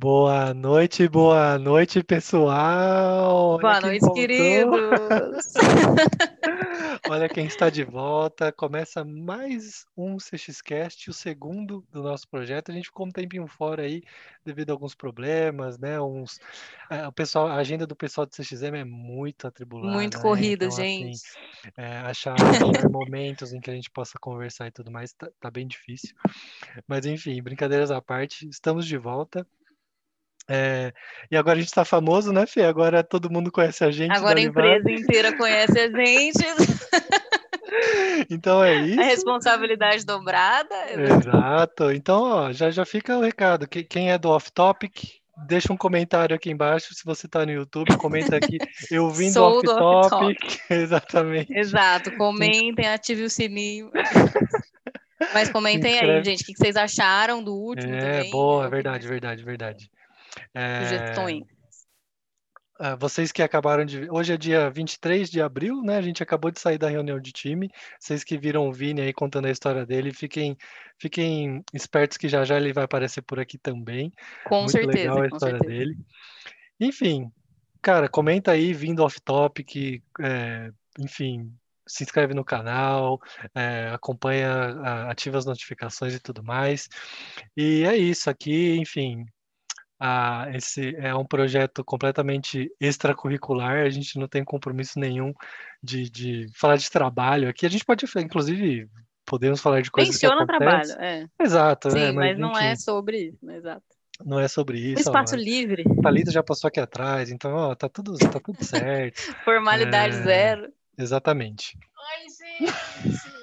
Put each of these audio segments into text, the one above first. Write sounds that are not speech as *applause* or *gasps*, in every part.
Boa noite, boa noite, pessoal. Olha Boa quem noite, queridos. *laughs* Olha quem está de volta. Começa mais um CXCast, o segundo do nosso projeto. A gente ficou um tempinho fora aí devido a alguns problemas, né? Uns, é, o pessoal, a agenda do pessoal do CXM é muito atribulada, Muito né? corrida, Então, assim, gente. é, achar, achar *laughs* momentos em que a gente possa conversar e tudo mais tá, tá bem difícil. Mas enfim, brincadeiras à parte, estamos de volta. É, e agora a gente está famoso, né, Fê? Agora todo mundo conhece a gente Agora a Livada. empresa inteira conhece a gente. *laughs* Então é A isso. responsabilidade dobrada. Exato. Então, ó, já, já fica o recado. Que- Quem é do Off Topic, deixa um comentário aqui embaixo. Se você está no YouTube, comenta aqui. Eu *laughs* vim do Sou Off do Off Topic. *laughs* Exatamente. Exato. Comentem, ativem o sininho. Mas comentem aí, gente, o que vocês acharam do último É, também. boa, opiniões, verdade, verdade, verdade. É, Sugestões. Ah, vocês que acabaram de. Hoje é dia 23 de abril, né? A gente acabou de sair da reunião de time. Vocês que viram o Vini aí contando a história dele, fiquem, fiquem espertos que já já ele vai aparecer por aqui também. Com Muito certeza, legal a história dele. Enfim, cara, comenta aí, vindo off topic, é, enfim, se inscreve no canal, é, acompanha, ativa as notificações e tudo mais. E é isso aqui, enfim. Ah, esse é um projeto completamente extracurricular, a gente não tem compromisso nenhum de, de falar de trabalho aqui. A gente pode, inclusive, podemos falar de coisas que Menciona trabalho, é. Exato, Sim, é, mas, mas não é enfim, sobre isso, exato. não é sobre isso. ó, espaço livre, Thalita já passou aqui atrás, então, ó, tá tudo, tá tudo *laughs* certo. formalidade É, zero. Exatamente. Oi, gente!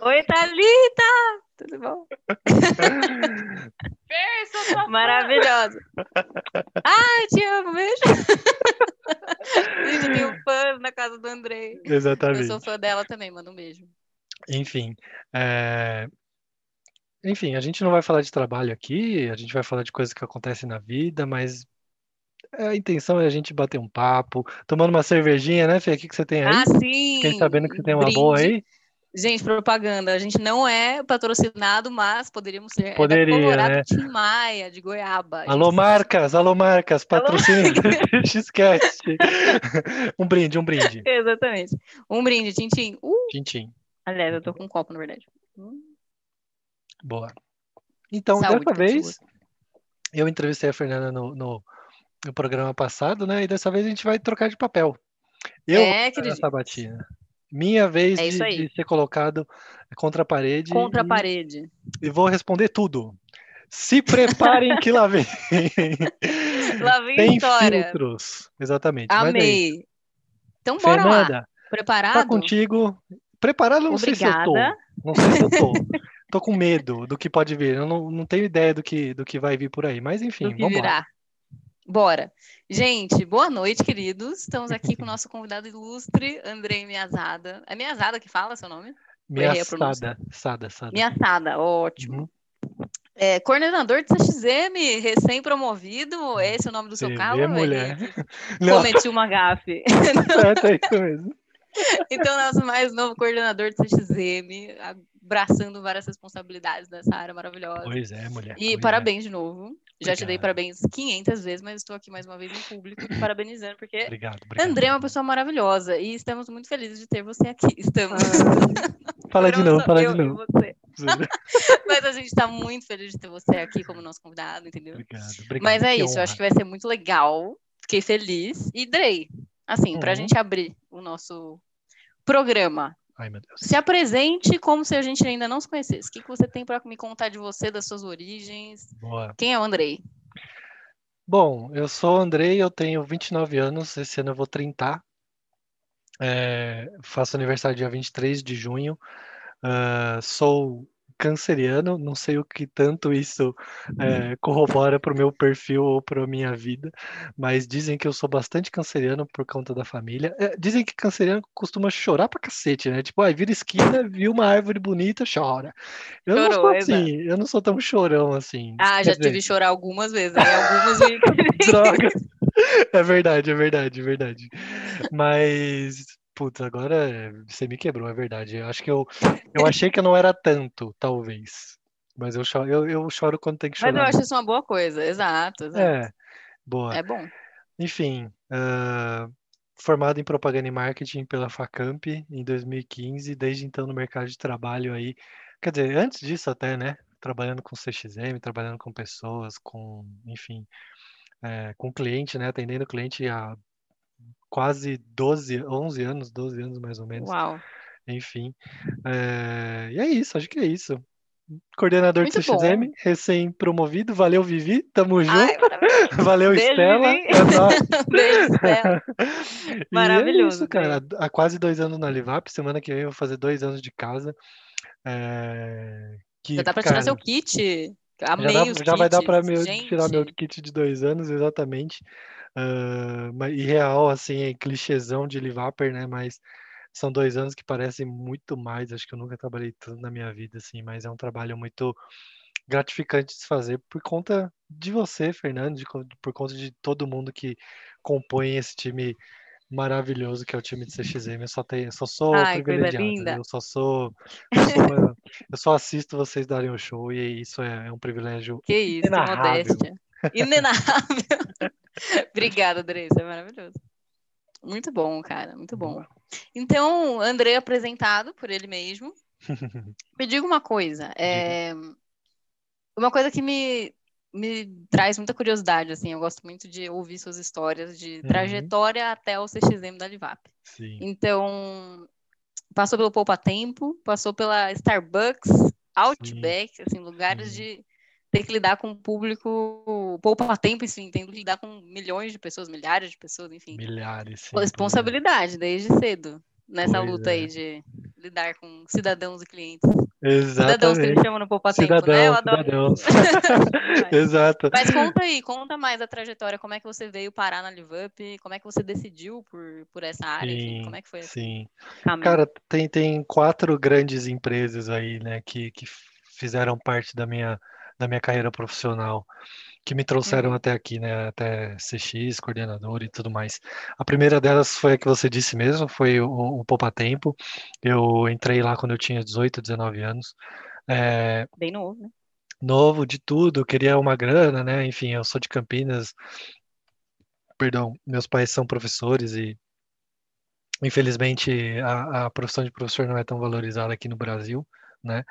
Oi, Thalita! Tudo bom? *laughs* Fã. Maravilhosa. Ai, te amo, beijo. *laughs* Gente, eu tenho fãs na casa do Andrei. Eu Exatamente. sou fã dela também, manda um beijo. Enfim, é, enfim, a gente não vai falar de trabalho aqui, a gente vai falar de coisas que acontecem na vida, mas a intenção é a gente bater um papo, tomando uma cervejinha, né, Fê? O que que você tem aí? Ah, sim! Fiquei sabendo que você tem uma boa Brinde. aí? Gente, propaganda. A gente não é patrocinado, mas poderíamos ser. Poderia, é da Colorado né? Tim Maia, de Goiaba. Alô, gente- marcas, alô, marcas, patrocinem o *laughs* Xcast. *laughs* Um brinde, um brinde. Exatamente. Um brinde, Tintim. Uh, Tintim. aliás, eu tô com um copo, na verdade. Hum, Boa. Então, Saúde, dessa vez, eu entrevistei a Fernanda no, no, no programa passado, né? E dessa vez a gente vai trocar de papel. Eu vou é, pegar querido. essa batina. Minha vez É de, de ser colocado contra a parede Contra a parede. e vou responder tudo. Se preparem que lá vem. *laughs* Lá vem Tem história. filtros. Exatamente. É. Amei. Então, bora lá. Fernanda, Preparado? tá contigo. Preparado, não sei se eu tô. Obrigada. Não sei se eu tô. *laughs* Tô com medo do que pode vir. Eu não, não tenho ideia do que, do que vai vir por aí. Mas enfim, vamos lá. Bora. Gente, boa noite, queridos. Estamos aqui com o nosso convidado ilustre, Andrei Miazada. É Miazada que fala seu nome? Minha errei a pronúncia. sada, sada. Miazada, ótimo. Uhum. É, coordenador de CXM, recém-promovido. Esse é o nome do seu vê, Eu errei mulher. *laughs* Cometi uma gafe. *laughs* é isso mesmo. Então, nosso mais novo coordenador de CXM, abraçando várias responsabilidades nessa área maravilhosa. Pois é, mulher. E é. parabéns de novo. Já te dei parabéns 500 vezes, mas estou aqui mais uma vez em público te parabenizando, porque Obrigado, obrigado. André é uma pessoa maravilhosa e estamos muito felizes de ter você aqui. Estamos. *laughs* Fala de novo, fala eu de novo. *laughs* Mas a gente está muito feliz de ter você aqui como nosso convidado, entendeu? Obrigado, obrigado. Mas é que isso, eu honra. acho que vai ser muito legal. Fiquei feliz. E Drey, assim, para a Uhum. gente abrir o nosso programa, Ai, meu Deus. se apresente como se a gente ainda não se conhecesse. O que, que você tem para me contar de você, das suas origens? Boa. Quem é o Andrei? Bom, eu sou o Andrei, eu tenho 29 anos, esse ano eu vou 30. É, faço aniversário dia 23 de junho. Ah, sou canceriano, não sei o que tanto isso é, corrobora para o meu perfil ou para a minha vida, mas dizem que eu sou bastante canceriano por conta da família. É, dizem que canceriano costuma chorar pra cacete, né? Tipo, ah, vira esquina, viu uma árvore bonita, chora. Eu não Chorou, sou exato. assim, eu não sou tão chorão assim. Ah, já dizer, tive chorar algumas vezes. Aí algumas me... *laughs* *laughs* Droga. É verdade, é verdade, é verdade. Mas, putz, agora é, você me quebrou, é verdade. Eu acho que eu, eu achei que eu não era tanto, talvez. Mas eu choro, eu, eu choro quando tem que Mas eu chorar. acho isso uma boa coisa. Exato, exato. É. Boa. É bom. Enfim, ah, formado em propaganda e marketing pela Facamp em 2015, desde então no mercado de trabalho aí, quer dizer, antes disso até, né? Trabalhando com CXM, trabalhando com pessoas, com, enfim, é, com cliente, né? Atendendo cliente há quase 12, 11 anos, 12 anos mais ou menos. Uau. Enfim, é, e é isso, acho que é isso. Coordenador Muito de CXM, recém-promovido. Valeu, Vivi. Tamo junto. Ai. *laughs* Valeu, Beijo, Estela. Vivi. É nóis. *laughs* Beijo, Estela. *laughs* É Maravilhoso, isso, cara. Há quase dois anos na Livap. Semana que vem eu vou fazer dois anos de casa. É, Que, Já dá pra tirar cara, seu kit. já, Amei dá- os já vai dar pra kits. meu, tirar meu kit de dois anos, exatamente. Ah, mas- e real, assim, é clichêzão de Livaper, né? Mas são dois anos que parecem muito mais. Acho que eu nunca trabalhei tanto na minha vida, assim, mas é um trabalho muito gratificante de se fazer por conta de você, Fernando, de por conta de todo mundo que compõe esse time maravilhoso que é o time de CXM. Eu só tenho, eu só sou Ai, privilegiado. Eu só sou, eu sou *laughs* eu só assisto vocês darem o show e isso é, é um privilégio que isso, inenarrável. modéstia. Inenarrável. *laughs* *laughs* Obrigada, Andressa. É maravilhoso. Muito bom, cara. Muito bom. Então, André apresentado por ele mesmo. *laughs* Me diga uma coisa. é, Uma coisa que me, me traz muita curiosidade, assim. Eu gosto muito de ouvir suas histórias de Uhum. trajetória até o CXM da Livap. Sim. Então, passou pelo Poupa Tempo, passou pela Starbucks, Outback, assim, lugares Sim. de ter que lidar com o público, Poupa Tempo, enfim, tendo que lidar com milhões de pessoas, milhares de pessoas, enfim. Milhares, sim. Responsabilidade desde cedo, nessa Pois luta é. aí de lidar com cidadãos e clientes. Cidadãos que eles Exatamente. chamam no Poupa Tempo, né? Eu adoro. cidadãos. *laughs* Exato. Mas conta aí, conta mais a trajetória, como é que você veio parar na LiveUp, como é que você decidiu por, por essa área, Sim, como é que foi sim. Cara, tem, tem quatro grandes empresas aí, né, que, que fizeram parte da minha, da minha carreira profissional, que me trouxeram Uhum. até aqui, né, até CX, coordenador e tudo mais. A primeira delas foi a que você disse mesmo, foi o, o Poupa Tempo. Eu entrei lá quando eu tinha 18, 19 anos. É, Bem novo, né? novo de tudo, queria uma grana, né? Enfim, eu sou de Campinas, perdão, meus pais são professores e infelizmente a, a profissão de professor não é tão valorizada aqui no Brasil, né?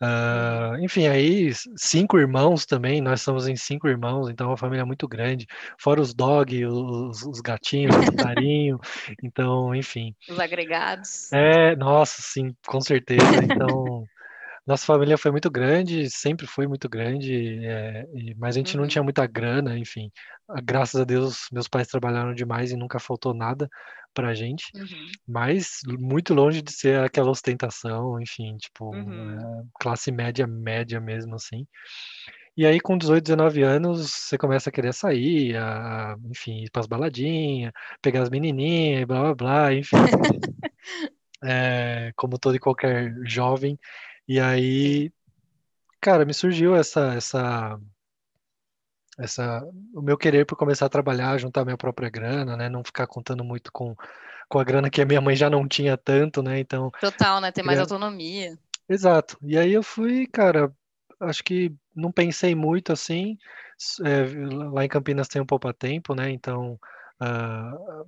Ah, enfim, aí cinco irmãos também, nós somos em cinco irmãos, então é uma família muito grande, fora os dog, os, os gatinhos, os passarinhos, *laughs* então, enfim. Os agregados. É, nossa, sim, com certeza. Então, nossa família foi muito grande, sempre foi muito grande, é, e- mas a gente não Uhum. tinha muita grana, enfim. Ah, Graças a Deus, meus pais trabalharam demais e nunca faltou nada pra gente, Uhum. mas muito longe de ser aquela ostentação, enfim, tipo, Uhum. é, classe média, média mesmo, assim. E aí, com 18, 19 anos, você começa a querer sair, a, a, enfim, ir pras baladinhas, pegar as menininhas, e blá blá blá, enfim é, *laughs* como todo e qualquer jovem. E aí, cara, me surgiu essa, essa, essa, o meu querer por começar a trabalhar, juntar minha própria grana, né? Não ficar contando muito com, com a grana que a minha mãe já não tinha tanto, né? Então, Total, né? Ter mais queria- autonomia. exato. E aí eu fui, cara, acho que não pensei muito assim. É, lá em Campinas tem um poupa tempo, né? Então, ah,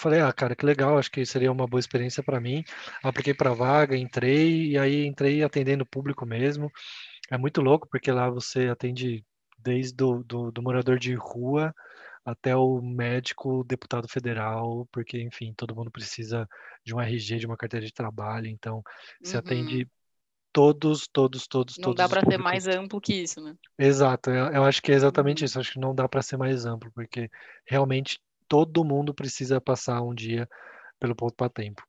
Falei, ah, cara, que legal, acho que seria uma boa experiência para mim. Apliquei para vaga, entrei, e aí entrei atendendo público mesmo. É muito louco, porque lá você atende desde do, do, do morador de rua até o médico, deputado federal, porque, enfim, todo mundo precisa de um RG, de uma carteira de trabalho, então você Uhum. atende todos, todos, todos, Não todos dá os para ser mais amplo que isso, né? Exato, eu, eu acho que é exatamente Uhum. isso. Acho que não dá para ser mais amplo, porque realmente todo mundo precisa passar um dia pelo ponto para tempo.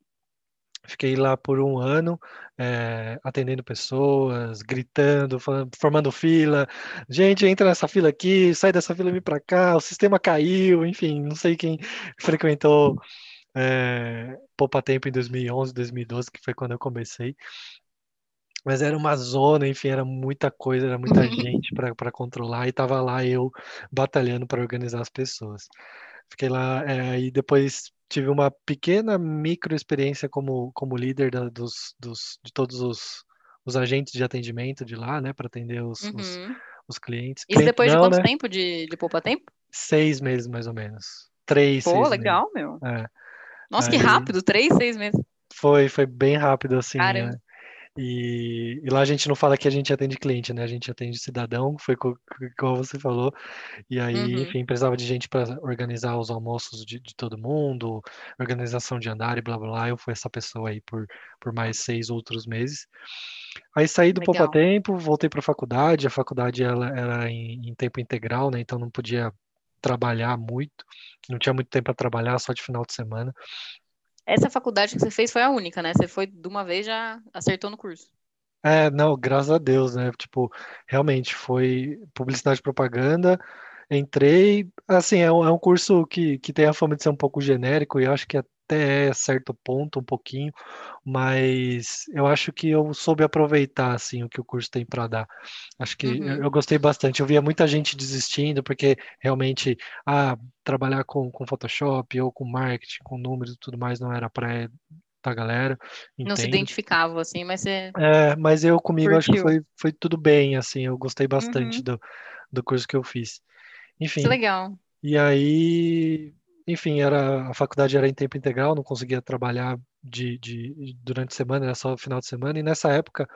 Fiquei lá por um ano, eh, atendendo pessoas, gritando, falando- formando fila. Gente, entra nessa fila aqui, sai dessa fila e vem para cá. O sistema caiu, enfim, não sei quem frequentou eh, Poupa Tempo em 2011, 2012, que foi quando eu comecei. Mas era uma zona, enfim, era muita coisa, era muita gente para controlar e tava lá eu batalhando para organizar as pessoas. Fiquei lá, é, e depois tive uma pequena micro experiência como, como líder da- dos, dos, de todos os, os agentes de atendimento de lá, né, para atender os, os, Uhum. os clientes. Isso Cliente depois de não, quanto né? tempo de, de poupa tempo? seis meses mais ou menos. Três, Pô, legal, meu. meses. É. Nossa, que Aí- rápido, três, seis meses. Foi, foi bem rápido assim. Né? E, e lá a gente não fala que a gente atende cliente, né? A gente atende cidadão, foi co- como você falou. E aí, Uhum. enfim, precisava de gente para organizar os almoços de, de todo mundo, organização de andar e blá blá blá. Eu fui essa pessoa aí por, por mais seis outros meses. Aí saí do Poupa Legal. Tempo, voltei para a faculdade. A faculdade ela era em, em tempo integral, né? Então não podia trabalhar muito, não tinha muito tempo para trabalhar, só de final de semana. Essa faculdade que você fez foi a única, né? Você foi de uma vez já acertou no curso. É, não, graças a Deus, né? Tipo, realmente foi publicidade e propaganda. Entrei, assim, é um, é um curso que, que tem a fama de ser um pouco genérico e acho que até certo ponto, um pouquinho, mas eu acho que eu soube aproveitar, assim, o que o curso tem para dar. Acho que eu, Uhum. eu gostei bastante. Eu via muita gente desistindo porque realmente, ah, trabalhar com, com Photoshop ou com marketing, com números e tudo mais não era praia da galera. Não se Entendo. identificava, assim, mas você É, mas eu comigo acho que curtiu. foi, foi tudo bem, assim, eu gostei bastante Uhum. do, do curso que eu fiz. Que Enfim, legal. e aí, enfim, era, a faculdade era em tempo integral, não conseguia trabalhar de, de, durante a semana, era só final de semana, e nessa época,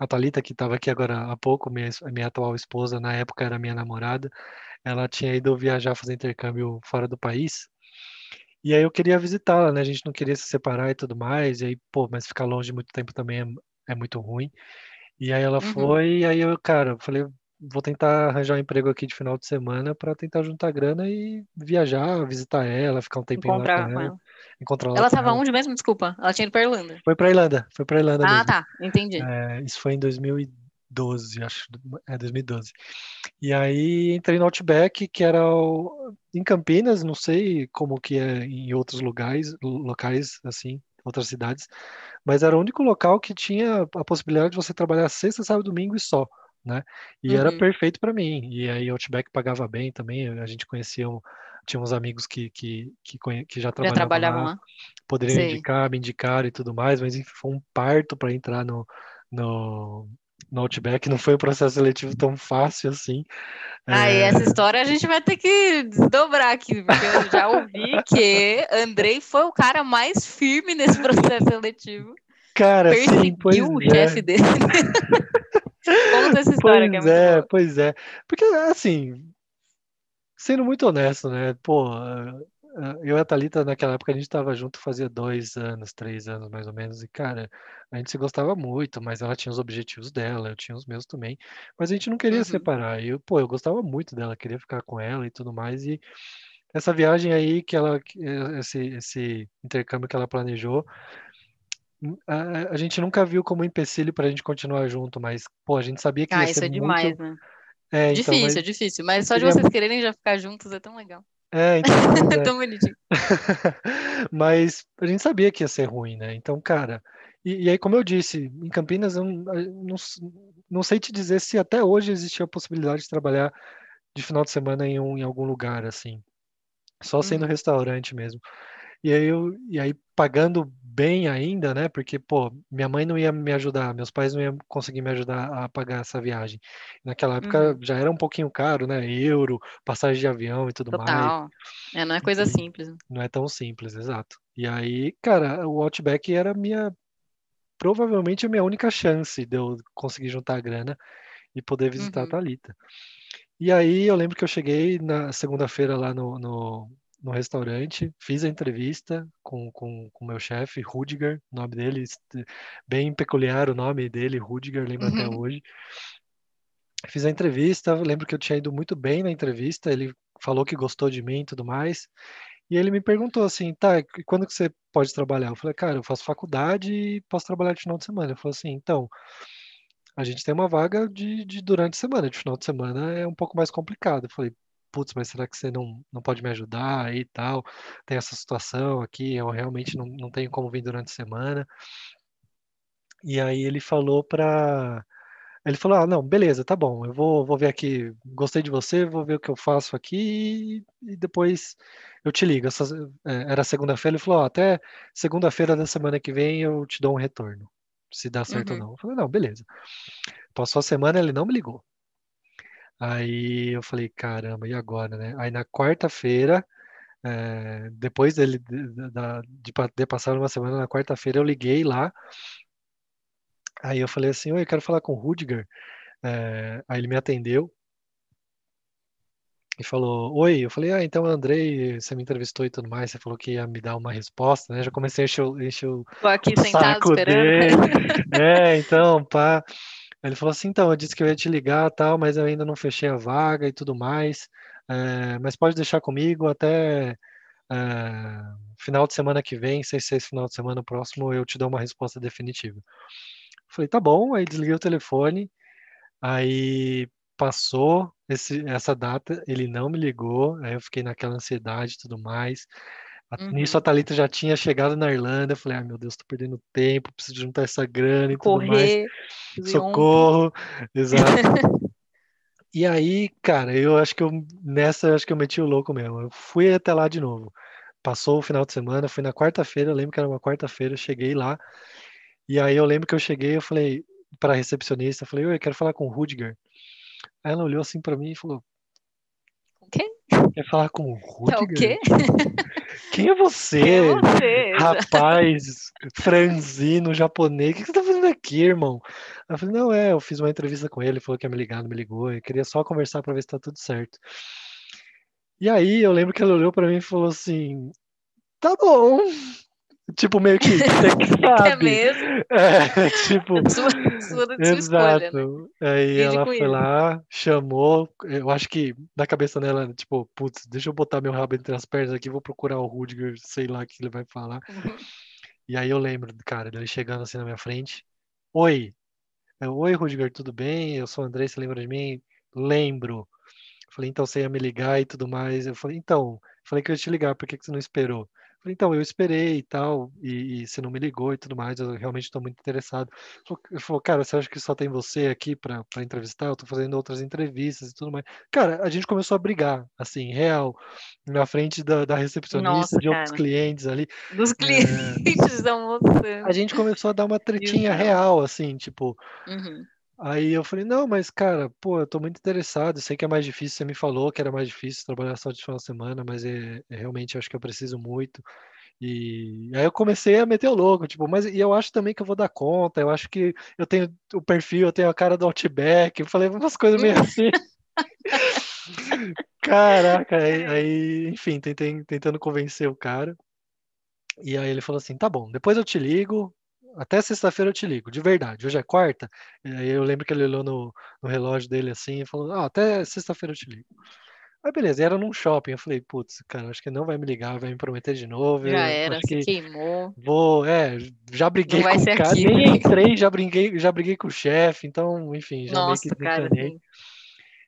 a Thalita, que estava aqui agora há pouco, minha, minha atual esposa, na época era minha namorada, ela tinha ido viajar, fazer intercâmbio fora do país, e aí eu queria visitá-la, né? A gente não queria se separar e tudo mais, e aí, pô, mas ficar longe muito tempo também é, é muito ruim. E aí ela Uhum. foi, e aí eu, cara, falei, vou tentar arranjar um emprego aqui de final de semana para tentar juntar grana e viajar, visitar ela, ficar um tempinho lá com Encontrar ela, ela. encontrar Ela com tava ela. onde mesmo? Desculpa. Ela tinha ido pra Irlanda. Foi pra Irlanda, foi pra Irlanda Ah, mesmo. tá. Entendi. É, isso foi em 2012, acho, é 2012. E aí entrei no Outback, que era o- em Campinas, não sei como que é em outros lugares, locais assim, outras cidades, mas era o único local que tinha a possibilidade de você trabalhar sexta, sábado, domingo e só, né? E era Uhum. perfeito para mim. E aí o Outback pagava bem também, a gente conhecia, um- tinha uns amigos que, que, que, que já Já trabalhavam trabalhavam lá, lá? poderiam Sei. indicar, me indicar e tudo mais, mas enfim, foi um parto para entrar no, no, no Outback, não foi um processo seletivo tão fácil assim. Ah, e É, essa história a gente vai ter que desdobrar aqui, porque eu já ouvi que Andrei foi o cara mais firme nesse *laughs* processo seletivo. cara, sim, Perseguiu o é. chefe dele. *laughs* Conta essa história, que é Pois muito é, boa. pois é. Porque, assim, sendo muito honesto, né? Pô, eu e a Thalita, naquela época, a gente tava junto fazia dois anos, três anos mais ou menos, e, cara, a gente se gostava muito, mas ela tinha os objetivos dela, eu tinha os meus também, mas a gente não queria Uhum. separar. E eu, pô, eu gostava muito dela, queria ficar com ela e tudo mais, e essa viagem aí que ela, esse, esse intercâmbio que ela planejou, a, a gente nunca viu como empecilho pra gente continuar junto, mas, pô, a gente sabia que ia Ah, ser isso é muito. demais, né? É, então, mas Difícil, é difícil. Mas só de vocês quererem já ficar juntos é tão legal. É, então, *laughs* É é. tão bonitinho. *laughs* Mas a gente sabia que ia ser ruim, né? Então, cara, e, e aí, como eu disse, em Campinas, eu não, não, não sei te dizer se até hoje existia a possibilidade de trabalhar de final de semana em, um, em algum lugar, assim, só sendo Uhum. restaurante mesmo. E aí, eu, e aí, pagando bem ainda, né? Porque, pô, minha mãe não ia me ajudar, meus pais não iam conseguir me ajudar a pagar essa viagem. Naquela época Uhum. já era um pouquinho caro, né? Euro, passagem de avião e tudo mais. Total. É, não é coisa Enfim, simples. né? não é tão simples, exato. E aí, cara, o Outback era a minha, provavelmente a minha única chance de eu conseguir juntar a grana e poder visitar a Uhum. Thalita. E aí eu lembro que eu cheguei na segunda-feira lá no, no, no restaurante, fiz a entrevista com o com, com meu chefe, Rudiger, o nome dele, bem peculiar o nome dele, Rudiger, lembro até Uhum. hoje. Fiz a entrevista, lembro que eu tinha ido muito bem na entrevista, ele falou que gostou de mim e tudo mais. E ele me perguntou assim, tá, quando que você pode trabalhar? Eu falei, cara, eu faço faculdade e posso trabalhar de final de semana. Ele falou assim, então, a gente tem uma vaga de, de durante a semana, de final de semana é um pouco mais complicado. Eu falei, putz, mas será que você não, não pode me ajudar aí e tal? Tem essa situação aqui, eu realmente não, não tenho como vir durante a semana. E aí ele falou pra. Ele falou, ah, não, beleza, tá bom, eu vou, vou ver aqui, gostei de você, vou ver o que eu faço aqui e, depois eu te ligo. Essa, é, era segunda-feira, ele falou, até segunda-feira da semana que vem eu te dou um retorno, se dá certo ou Uhum. não. Eu falei, não, beleza. Passou a semana, ele não me ligou. Aí eu falei, caramba, e agora, né? Aí na quarta-feira, é, depois dele de, da- de pa- ter passado uma semana, na quarta-feira eu liguei lá. Aí eu falei assim, oi, eu quero falar com o Rudiger. É, aí ele me atendeu e falou, oi. Eu falei, ah, então Andrei, você me entrevistou e tudo mais, você falou que ia me dar uma resposta, né? Já comecei a encher, o- encher o Tô aqui sentado saco esperando. dele. *laughs* É, então, pá. Ele falou assim, então, eu disse que eu ia te ligar, tal, mas eu ainda não fechei a vaga e tudo mais. É, mas pode deixar comigo até é, final de semana que vem, sei se esse final de semana próximo, eu te dou uma resposta definitiva. Falei, tá bom, aí desliguei o telefone, aí passou esse, essa data, ele não me ligou, aí eu fiquei naquela ansiedade e tudo mais. A- Nisso a Uhum. Thalita já tinha chegado na Irlanda, eu falei, ai meu Deus, tô perdendo tempo, preciso juntar essa grana e tudo mais. Correr, fazer ontem. Socorro, exato. *laughs* E aí, cara, eu acho que eu nessa eu acho que eu meti o louco mesmo. Eu fui até lá de novo. Passou o final de semana, fui na quarta-feira, eu lembro que era uma quarta-feira, eu cheguei lá. E aí eu lembro que eu cheguei, eu falei para a recepcionista, eu falei, eu quero falar com o Rudiger. Aí ela olhou assim para mim e falou? Quer falar com o É o Rudiger? quê? Quem *laughs* é Quem é você? você? Rapaz, franzino, japonês, o que você tá fazendo aqui, irmão? Eu falei, não, é, eu fiz uma entrevista com ele, ele falou que ia me ligar, não me ligou, eu queria só conversar pra ver se tá tudo certo. E aí eu lembro que ele olhou pra mim e falou assim, tá bom. Tipo, meio que *laughs* você que Quer sabe. mesmo? É, *laughs* tipo, Sua, sua, sua escolha, né? exato. Aí Lide ela foi isso. lá, chamou, eu acho que na cabeça dela, tipo, putz, deixa eu botar meu rabo entre as pernas aqui, vou procurar o Rudiger, sei lá o que ele vai falar. Uhum. E aí eu lembro, cara, dele chegando assim na minha frente. Oi. Eu, Oi, Rudiger, tudo bem? Eu sou o André, você lembra de mim? Lembro. Falei, então você ia me ligar e tudo mais. Eu falei, então, falei que eu ia te ligar, por que que você não esperou? Falei, então, eu esperei e tal, e, e você não me ligou e tudo mais, eu realmente estou muito interessado. Ele falou, cara, você acha que só tem você aqui para entrevistar? Eu tô fazendo outras entrevistas e tudo mais. Cara, a gente começou a brigar, assim, real, na frente da, da recepcionista, Nossa, de outros clientes ali. Dos É, clientes *laughs* da moça. a gente começou a dar uma tretinha real, assim, tipo, Uhum. Aí eu falei, não, mas cara, pô, eu tô muito interessado, sei que é mais difícil, você me falou que era mais difícil trabalhar só de final de semana, mas é, é realmente acho que eu preciso muito. E aí eu comecei a meter o louco, tipo, mas e eu acho também que eu vou dar conta, eu acho que eu tenho o perfil, eu tenho a cara do Outback, eu falei umas coisas meio assim. *laughs* Caraca, aí, aí, enfim, tentei, tentando convencer o cara. E aí ele falou assim: tá bom, depois eu te ligo, até sexta-feira eu te ligo, de verdade. Hoje é quarta. Aí eu lembro que ele olhou no, no relógio dele assim e falou: ah, até sexta-feira eu te ligo. Aí beleza, e era num shopping. Eu falei: putz, cara, acho que não vai me ligar, vai me prometer de novo. Já Eu era, acho se que queimou. vou, é, já briguei com o cara, aqui, nem né? entrei, já briguei, já briguei com o chefe, então, enfim, já meio que Nossa, cara, desencanei. assim.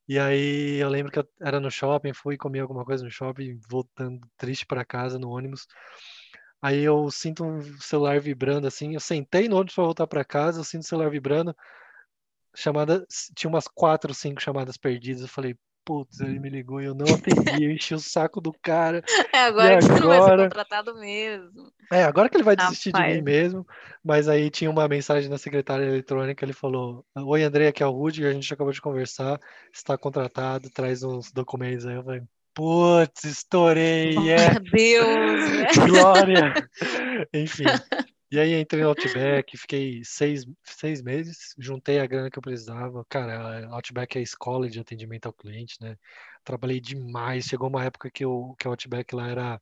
E aí eu lembro que eu era no shopping, fui comer alguma coisa no shopping, voltando triste para casa no ônibus. Aí eu sinto um celular vibrando assim, eu sentei no ônibus para voltar para casa, eu sinto o celular vibrando, chamada, tinha umas quatro, cinco chamadas perdidas. Eu falei, putz, ele me ligou e eu não atendi, eu enchi o saco do cara. *laughs* É E agora que você não vai ser agora? contratado mesmo. É, agora que ele vai desistir de mim Rapaz. mesmo, mas aí tinha uma mensagem na secretária eletrônica, ele falou, Oi André, aqui é o Rudiger, a gente acabou de conversar, está contratado, traz uns documentos aí. Eu falei, putz, estourei, é, Meu Deus, *laughs* né? glória! Enfim, e aí entrei no Outback, fiquei seis, seis meses, juntei a grana que eu precisava. Cara, Outback é a escola de atendimento ao cliente, né? Trabalhei demais, chegou uma época que o que a Outback lá era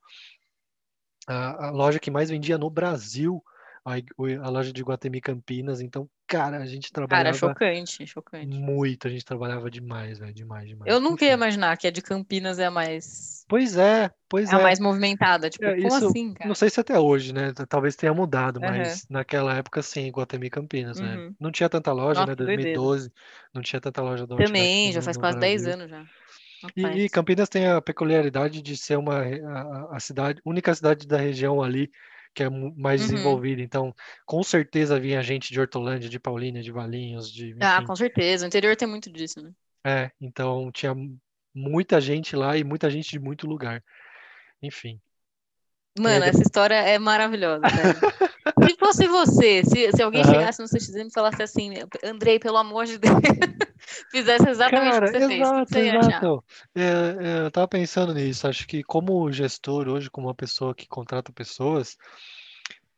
a, a loja que mais vendia no Brasil, a, a loja de Guatemi Campinas. Então, cara, a gente Cara, trabalhava chocante, chocante. muito, a gente trabalhava demais, velho, demais, demais. Eu nunca ia imaginar que a de Campinas é a mais, Pois é, pois é a é. mais movimentada. Tipo, É, como isso, assim, cara? não sei se até hoje, né? Talvez tenha mudado, mas naquela época sim, Guatemi Campinas, né? Uhum. Não tinha tanta loja, Nossa, né? que doideira. 2012, não tinha tanta loja Outback Também, já faz quase 10 Brasil. anos já. E, e. Campinas tem a peculiaridade de ser uma a- a cidade, única cidade da região ali que é mais Uhum. desenvolvida. Então, com certeza vinha gente de Hortolândia, de Paulínia, de Valinhos, de, Ah, enfim. com certeza. O interior tem muito disso, né? É, então tinha mu- muita gente lá e muita gente de muito lugar. Enfim. Aí Mano, depois essa história é maravilhosa. *laughs* Se fosse você, se, se alguém Aham. chegasse no CXM e falasse assim, Andrei, pelo amor de Deus, *laughs* fizesse exatamente Cara, o que você fez, exato, você ia achar? exato. É, é, eu tava pensando nisso. Acho que como gestor hoje, como uma pessoa que contrata pessoas,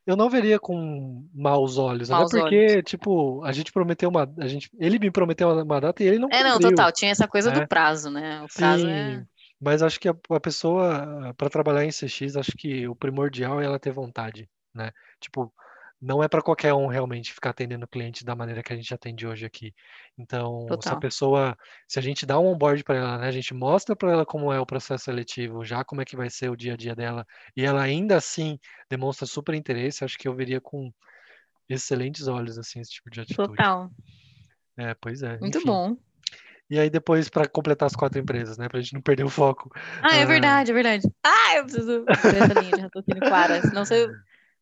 eu não veria com maus olhos. Até Maus porque, tipo, a gente prometeu uma, a gente, ele me prometeu uma, data e ele não É, não, cumpriu. total, tinha essa coisa né? do prazo, né? O prazo é. Sim, mas acho que a, a pessoa, para trabalhar em CX, acho que o primordial é ela ter vontade, né? Tipo, não é para qualquer um realmente ficar atendendo o cliente da maneira que a gente atende hoje aqui. Então, se a Total. pessoa, se a gente dá um onboard para ela, né? A gente mostra para ela como é o processo seletivo, já como é que vai ser o dia a dia dela, e ela ainda assim demonstra super interesse, acho que eu veria com excelentes olhos, assim, esse tipo de atitude. Total. É, pois é, Muito enfim. bom. E aí depois, para completar as quatro empresas, né? Pra gente não perder o foco. Ah, é Ah. verdade, é verdade. Ah, eu preciso ver essa linha de raciocínio clara, senão você,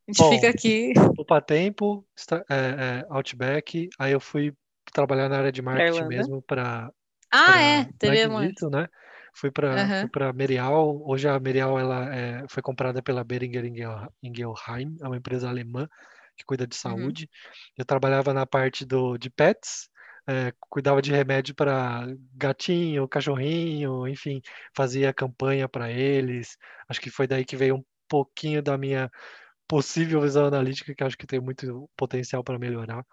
a gente Bom, fica aqui Poupa Tempo, é, é, Outback, aí eu fui trabalhar na área de pra marketing mesmo para Ah, é, para teve disso, né? Fui para fui Aham. para Merial. Hoje a Merial ela é, foi comprada pela Boehringer Ingel- Ingelheim, é uma empresa alemã que cuida de Uhum. saúde. Eu trabalhava na parte do de pets, é, cuidava de remédio para gatinho, cachorrinho, enfim, fazia campanha para eles. Acho que foi daí que veio um pouquinho da minha possível visão analítica, que acho que tem muito potencial para melhorar.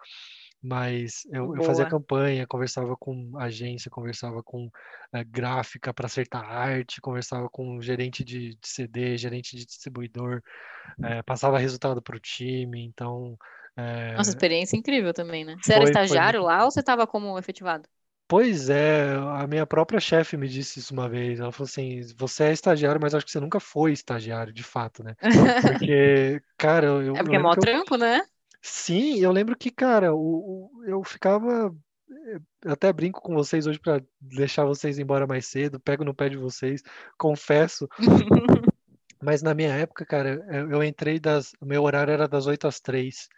Mas eu, eu fazia campanha, conversava com agência, conversava com eh, gráfica para acertar arte, conversava com gerente de, de CD, gerente de distribuidor, eh, passava resultado para o time. Então, eh, Nossa, experiência incrível também, né? Você era foi, foi estagiário muito. lá ou você estava como efetivado? Pois é, a minha própria chefe me disse isso uma vez. Ela falou assim: você é estagiário, mas acho que você nunca foi estagiário, de fato, né? Porque, *laughs* cara, eu, É eu porque é lembro mó que eu trampo, né? Sim, eu lembro que, cara, o, o- eu ficava. Eu até brinco com vocês hoje para deixar vocês embora mais cedo, pego no pé de vocês, confesso, *laughs* mas na minha época, cara, eu, eu entrei das. O meu horário era das 8 às 3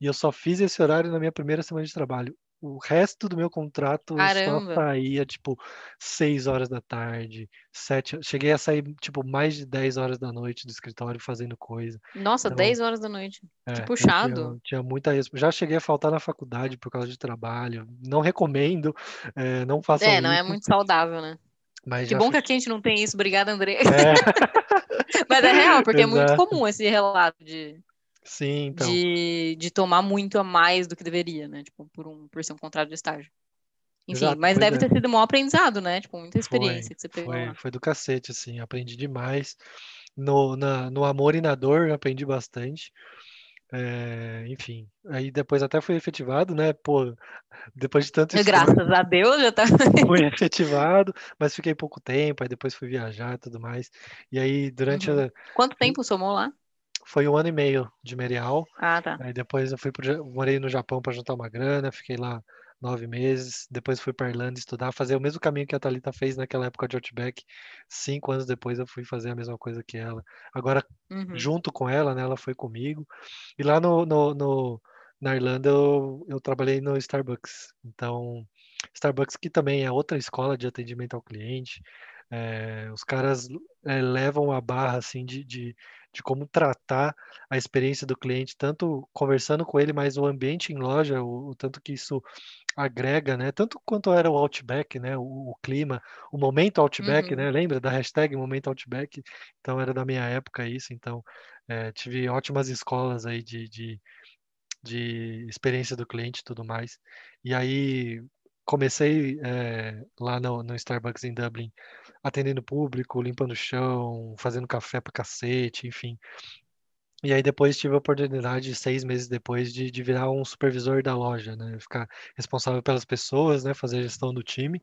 e eu só fiz esse horário na minha primeira semana de trabalho. O resto do meu contrato eu só Caramba. saía, tipo, 6 horas da tarde, 7. Cheguei a sair, tipo, mais de 10 horas da noite do escritório fazendo coisa. Nossa, Então, 10 horas da noite. Que é, tinha, puxado. tinha muita. res- Já cheguei a faltar na faculdade por causa de trabalho. Não recomendo, é, não façam É, não é muito saudável, né? *laughs* mas Que bom que aqui a gente não tem isso. Obrigada, André. É, *laughs* Mas é real, porque é muito exato. comum esse relato de, Sim, então. de, de tomar muito a mais do que deveria, né? Tipo, por, um, por ser um contrato de estágio. Enfim, Exato, mas deve é. ter sido um aprendizado, né? Tipo, muita Foi, experiência que você pegou foi, foi do cacete, assim. Aprendi demais. No, na, no amor e na dor, aprendi bastante. É, enfim, aí depois até fui efetivado, né? Pô, depois de tanto Graças a Deus já tá. *laughs* fui *laughs* efetivado, mas fiquei pouco tempo, aí depois fui viajar e tudo mais. E aí, durante Uhum. a, Quanto tempo somou lá? Foi um ano e meio de Merial. Ah, tá. Aí depois eu fui pro, morei no Japão para juntar uma grana, fiquei lá nove meses. Depois fui para Irlanda estudar, fazer o mesmo caminho que a Thalita fez naquela época de Outback. Cinco anos depois eu fui fazer a mesma coisa que ela. Agora, Uhum. junto com ela, né, ela foi comigo. E lá no, no, no- na Irlanda eu, eu trabalhei no Starbucks. Então, Starbucks que também é outra escola de atendimento ao cliente. É, os caras é, levam a barra assim de, de, de como tratar a experiência do cliente, tanto conversando com ele, mas o ambiente em loja, o, o tanto que isso agrega, né? Tanto quanto era o Outback, né? O, o clima, o momento Outback, Uhum. né? Lembra da hashtag momento Outback? Então era da minha época isso. Então é, tive ótimas escolas aí de, de, de experiência do cliente e tudo mais. E aí comecei é, lá no, no Starbucks em Dublin, atendendo público, limpando o chão, fazendo café pra cacete, enfim. E aí depois tive a oportunidade, seis meses depois, de, de virar um supervisor da loja, né? Ficar responsável pelas pessoas, né? Fazer a gestão do time.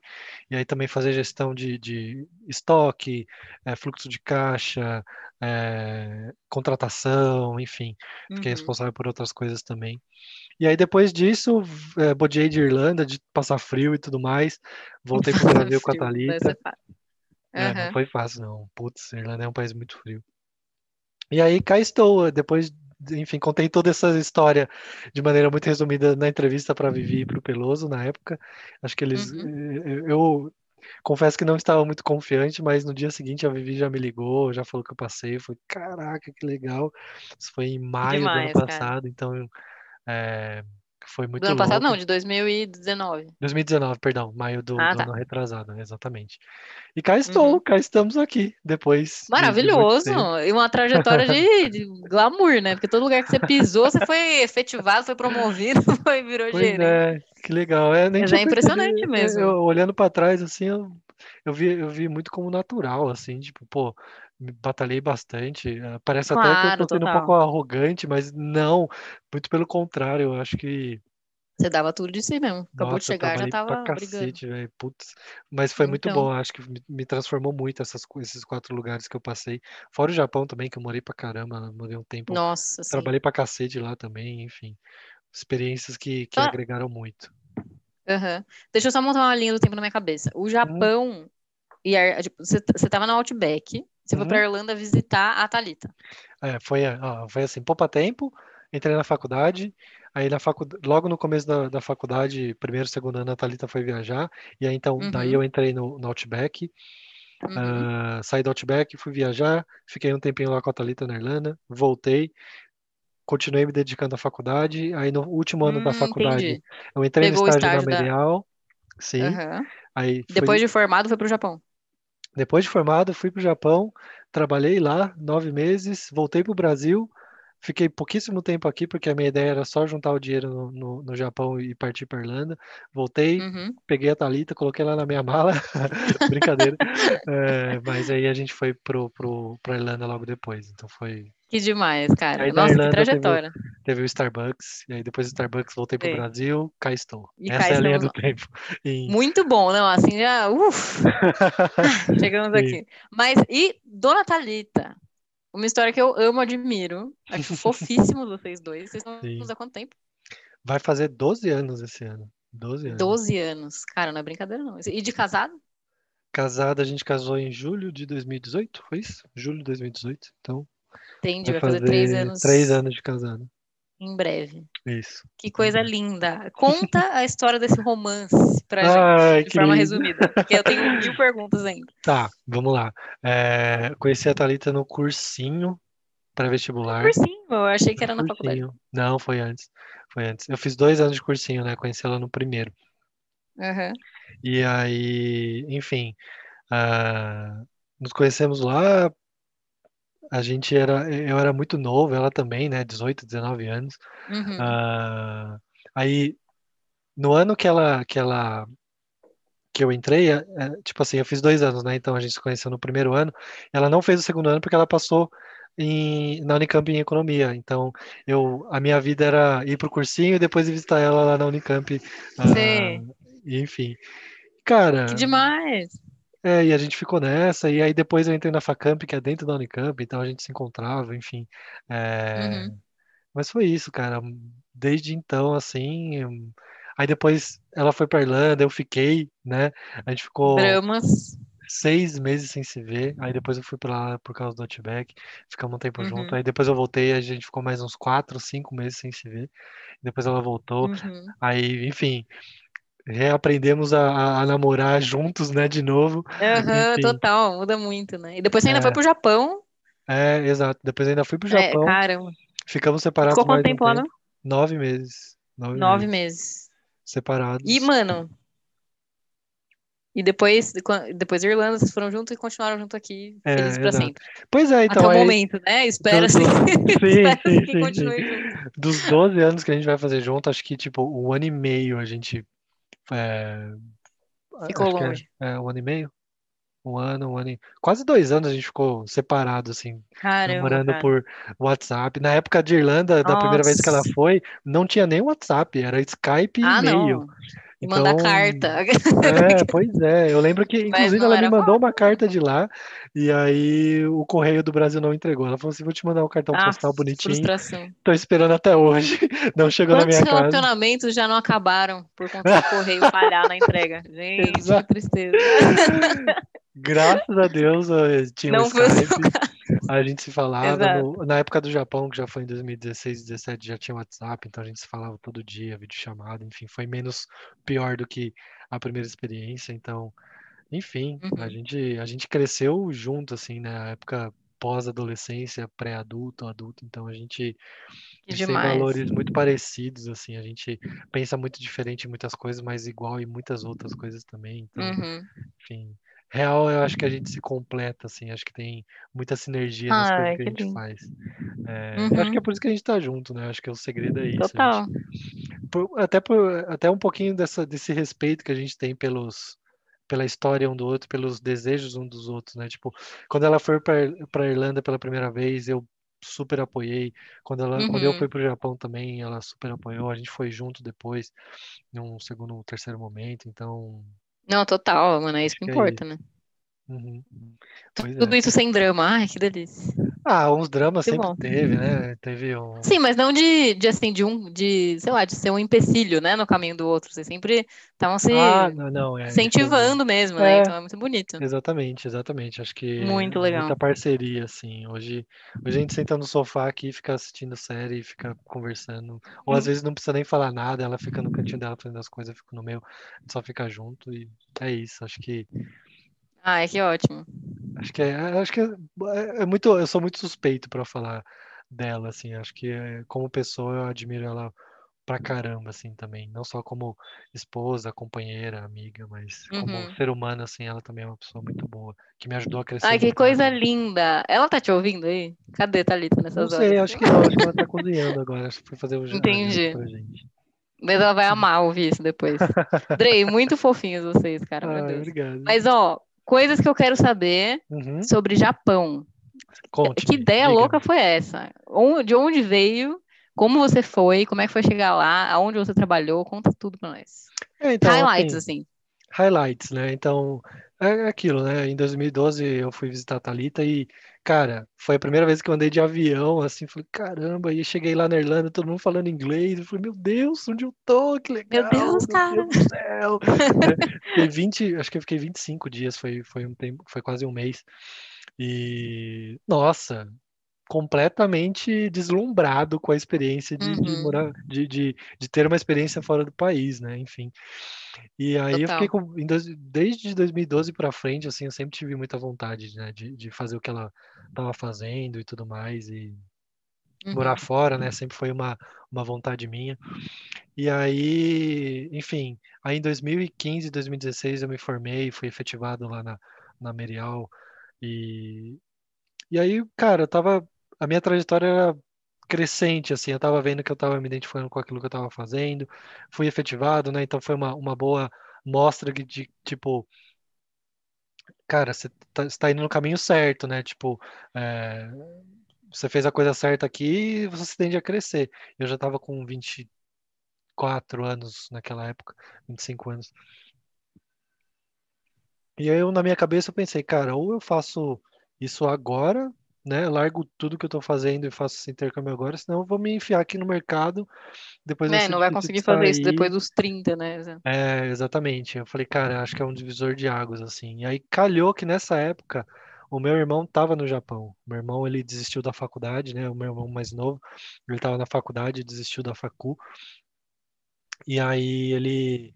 E aí também fazer gestão de, de estoque, eh, fluxo de caixa, eh, contratação, enfim. Fiquei Uhum. responsável por outras coisas também. E aí depois disso, eh, bodeei de Irlanda, de passar frio e tudo mais. Voltei pro *laughs* Brasil com a Thalita. É, não foi fácil, não. Putz, Irlanda é um país muito frio. E aí cá estou, depois, de- enfim, contei toda essa história de maneira muito resumida na entrevista para Vivi e para o Peloso na época. Acho que eles, Uhum. eh, eu, confesso que não estava muito confiante, mas no dia seguinte a Vivi já me ligou, já falou que eu passei. Eu falei, caraca, que legal. Isso foi em maio do ano demais, cara. passado, então é, foi muito Do ano passado, louco. não, de 2019. 2019, perdão, maio do, Ah, do tá. ano retrasado, exatamente. E cá estou, Uhum. cá estamos aqui, depois de, de Maravilhoso! tempo. E uma trajetória de, *laughs* de glamour, né? Porque todo lugar que você pisou, você foi efetivado, foi promovido, *laughs* foi, virou Pois gerente. é, que legal. É, nem Mas é impressionante percebido. É, mesmo. eu, olhando para trás, assim, eu, eu vi, eu vi muito como natural, assim, tipo, pô, batalhei bastante. eh, Parece até que eu Claro, tô sendo um pouco arrogante, mas não, muito pelo contrário, eu acho que, Você dava tudo de si mesmo. Acabou de nossa, eu chegar, já tava brigando. cacete, velho, putz. Mas foi muito Então, bom, acho que me, transformou muito essas, esses quatro lugares que eu passei. Fora o Japão também, que eu morei pra caramba, morei um tempo, nossa, sim. trabalhei pra cacete lá também, enfim. Experiências que, que Então, agregaram muito. aham. Deixa eu só montar uma linha do tempo na minha cabeça. O Uhum, Japão e a- tipo, você você tava no Outback, você foi pra uhum. Irlanda visitar a Thalita. É, foi, ó, foi assim, poupa tempo, entrei na faculdade, aí na facu... logo no começo da, da faculdade, primeiro, segundo ano, a Thalita foi viajar, e aí então, daí Uhum, eu entrei no, no Outback, uhum, ah, saí do Outback, fui viajar, fiquei um tempinho lá com a Thalita na Irlanda, voltei, continuei me dedicando à faculdade, aí no último ano da Hum, faculdade, entendi. eu entrei no Pegou o estágio estágio da. Merial, sim, Aham. aí fui, Depois de formado, foi pro Japão. Depois de formado, fui para o Japão, trabalhei lá nove meses, voltei para o Brasil, fiquei pouquíssimo tempo aqui, porque a minha ideia era só juntar o dinheiro no, no, no Japão e partir para Irlanda. Voltei, Uhum. peguei a Thalita, coloquei lá na minha mala, *laughs* brincadeira, É, mas aí a gente foi pro, pro, pra Irlanda logo depois, então foi... Que demais, Aí cara. na Nossa, que Irlanda teve, o- trajetória. teve o Starbucks, e aí depois do Starbucks voltei pro Sim. Brasil, cá estou. E Essa cá é a linha do tempo. Em... Muito bom, não? Assim já. Uf, *laughs* *laughs* chegamos Sim. aqui. Mas, e Dona Thalita? Uma história que eu amo, admiro. Acho *laughs* fofíssimos vocês dois. Vocês estão juntos há quanto tempo? Vai fazer 12 anos esse ano. 12 anos. 12 anos. Cara, não é brincadeira, não. E de casado? Casada, a gente casou em julho de 2018, foi isso? Julho de 2018. Então, Entendi, vai vai fazer três fazer anos três anos de casado. em breve. Isso. Que coisa Uhum. linda. Conta a história desse romance pra *laughs* gente, Ai, de que forma lindo. resumida. Porque eu tenho mil *laughs* perguntas ainda. Tá, vamos lá. É, conheci a Thalita no cursinho pré-vestibular. cursinho, eu achei que No era na faculdade. cursinho. Não, foi antes. Foi antes. Eu fiz dois anos de cursinho, né? Conheci ela no primeiro. Aham. E aí, enfim, ah, nos conhecemos lá. A gente era, eu era muito novo, ela também, né? 18, 19 anos. Uhum. Ah, aí, no ano que ela, que ela, que eu entrei, é, é, tipo assim, eu fiz dois anos, né? Então a gente se conheceu no primeiro ano. Ela não fez o segundo ano porque ela passou em, na Unicamp em economia. Então, eu, a minha vida era ir pro cursinho e depois visitar ela lá na Unicamp. ah, Sei. e enfim, Que cara, demais. É, e a gente ficou nessa. E aí depois eu entrei na Facamp, que é dentro da Unicamp, então a gente se encontrava, enfim. É, Uhum. mas foi isso, cara. Desde então, assim. eu- Aí depois ela foi pra Irlanda, eu fiquei, né? A gente ficou Dramas. seis meses sem se ver. Aí depois eu fui pra lá por causa do Outback, ficamos um tempo junto. Uhum. Aí depois eu voltei, a gente ficou mais uns quatro, cinco meses sem se ver. Depois ela voltou. Uhum. Aí, enfim, reaprendemos a, a- a namorar juntos, né? De novo. Aham, Enfim, total, muda muito, né? E depois você ainda foi é, pro Japão. é, exato. Depois ainda fui pro É, Japão, caramba. ficamos separados ficou quanto tempo lá, não? Nove meses. Nove Nove meses. meses. E, Separados. mano, e depois, depois da Irlanda, vocês foram juntos e continuaram junto aqui, felizes É, pra exato. sempre. Pois é, Até então o aí. momento, né? Espera-se do... *laughs* Sim, espera-se sim, que sim, sim. continue junto. Dos 12 anos que a gente vai fazer junto, acho que, tipo, um ano e meio a gente. É, Ficou é, longe. é um ano e meio? Um ano, um ano e... Quase dois anos a gente ficou separado, assim, Caramba, namorando cara. por WhatsApp. Na época de Irlanda, da primeira vez que ela Nossa. foi, não tinha nem WhatsApp, era Skype e Ah, e-mail. não. E Então, carta. é, *laughs* pois é. Eu lembro que, inclusive, ela me mandou uma fácil. carta de lá, e aí o Correio do Brasil não entregou. Ela falou assim: vou te mandar um cartão Ah, postal bonitinho. frustração. Tô esperando até hoje. *laughs* Não chegou na Quantos minha casa. relacionamentos já não acabaram por conta do correio *laughs* falhar na entrega? Gente, que Exato. tristeza. Graças a Deus eh, tinha Não foi o seu Skype, caso. A gente se falava. No- na época do Japão, que já foi em 2016, 17, já tinha WhatsApp, então a gente se falava todo dia, videochamada, enfim, foi menos pior do que a primeira experiência. Então, enfim, a Uhum. gente, a gente cresceu junto, assim, né? A época pós-adolescência, pré-adulto, adulto, então a gente, a gente tem valores muito parecidos, assim, a gente pensa muito diferente em muitas coisas, mas igual em muitas outras coisas também, então, Uhum. enfim. Real, eu acho que a gente se completa, assim, acho que tem muita sinergia nas coisas Ai, que a que gente lindo. faz. É, eu acho que é Uhum. por isso que a gente tá junto, né? Acho que o segredo é isso. A gente, Total. por- até, por, até um pouquinho dessa, desse respeito que a gente tem pelos, pela história um do outro, pelos desejos um dos outros, né? Tipo, quando ela foi para Irlanda pela primeira vez, eu super apoiei. Quando ela, quando eu fui Uhum. para o Japão também, ela super apoiou. A gente foi junto depois, num segundo, terceiro momento. Então, Não, total, mano, é isso acho que que é importa, isso. né? Uhum. Pois Tudo é. isso sem drama. Ai, que delícia. Ah, uns dramas Que sempre bom. teve, né? Teve um. Sim, mas não de, de assim, de um, de, sei lá, de ser um empecilho, né, no caminho do outro. Vocês sempre estavam Ah, se não, não, é. Incentivando mesmo, né? É, Então é muito bonito. exatamente, exatamente. Acho que Muito muita legal. parceria, assim. Hoje, hoje a gente senta no sofá aqui, e fica assistindo série, e fica conversando. Ou às Hum. vezes não precisa nem falar nada, ela fica no cantinho dela fazendo as coisas, eu fico no meu, a gente só fica junto e é isso. Acho que Ai, que ótimo. acho que é, acho que é, é muito, eu sou muito suspeito para falar dela, assim. Acho que é, como pessoa eu admiro ela pra caramba, assim, também. Não só como esposa, companheira, amiga, mas como Uhum. ser humano, assim, ela também é uma pessoa muito boa, que me ajudou a crescer Ai, que muito coisa linda. Ela tá te ouvindo aí? Cadê Thalita Não nessas sei, horas? acho que não, acho que ela tá cozinhando agora, acho que foi fazer o ja- a janta Entendi. pra gente. Mas ela vai amar ouvir isso depois. Drey, muito fofinhos vocês, cara, meu Ai, Deus. obrigado. Mas, ó, coisas que eu quero saber Uhum. sobre Japão. Que Conte-me, ideia diga-me. louca foi essa? De onde veio? Como você foi? Como é que foi chegar lá? Aonde você trabalhou? Conta tudo pra nós. É, então, Highlights, assim, assim. highlights, né? Então, é aquilo, né? Em 2012 eu fui visitar a Thalita e, cara, foi a primeira vez que eu andei de avião, assim, falei, caramba, e cheguei lá na Irlanda, todo mundo falando inglês, eu falei, meu Deus, onde eu tô? Que Meu legal, Deus, meu cara. Deus do céu, né? Fiquei 20, acho que eu fiquei 25 dias, foi, foi um tempo, foi quase um mês. E, nossa, completamente deslumbrado com a experiência de, de Uhum, morar, de, de, de ter uma experiência fora do país, né? Enfim. E aí eu fiquei total. com, desde 2012 para frente, assim, eu sempre tive muita vontade, né, de, de fazer o que ela estava fazendo e tudo mais, e morar Uhum. fora, né, sempre foi uma, uma vontade minha. E aí, enfim, aí em 2015, 2016 eu me formei, fui efetivado lá na, na Merial, e, e aí, cara, eu tava, a minha trajetória era crescente, assim, eu tava vendo que eu tava me identificando com aquilo que eu tava fazendo, fui efetivado, né, então foi uma, uma boa mostra de, de, tipo, cara, você tá, você tá indo no caminho certo, né? Tipo, é, você fez a coisa certa aqui e você tende a crescer. Eu já tava com 24 anos naquela época, 25 anos. E aí eu, na minha cabeça, eu pensei, cara, ou eu faço isso agora, né? Largo tudo que eu tô fazendo e faço esse intercâmbio agora, senão eu vou me enfiar aqui no mercado, depois É, não vai conseguir fazer isso depois dos 30, né? É, exatamente. Eu falei, cara, acho que é um divisor de águas, assim. E aí calhou que nessa época o meu irmão estava no Japão. Meu irmão, ele desistiu da faculdade, né? O meu irmão mais novo, ele estava na faculdade, desistiu da facu. E aí ele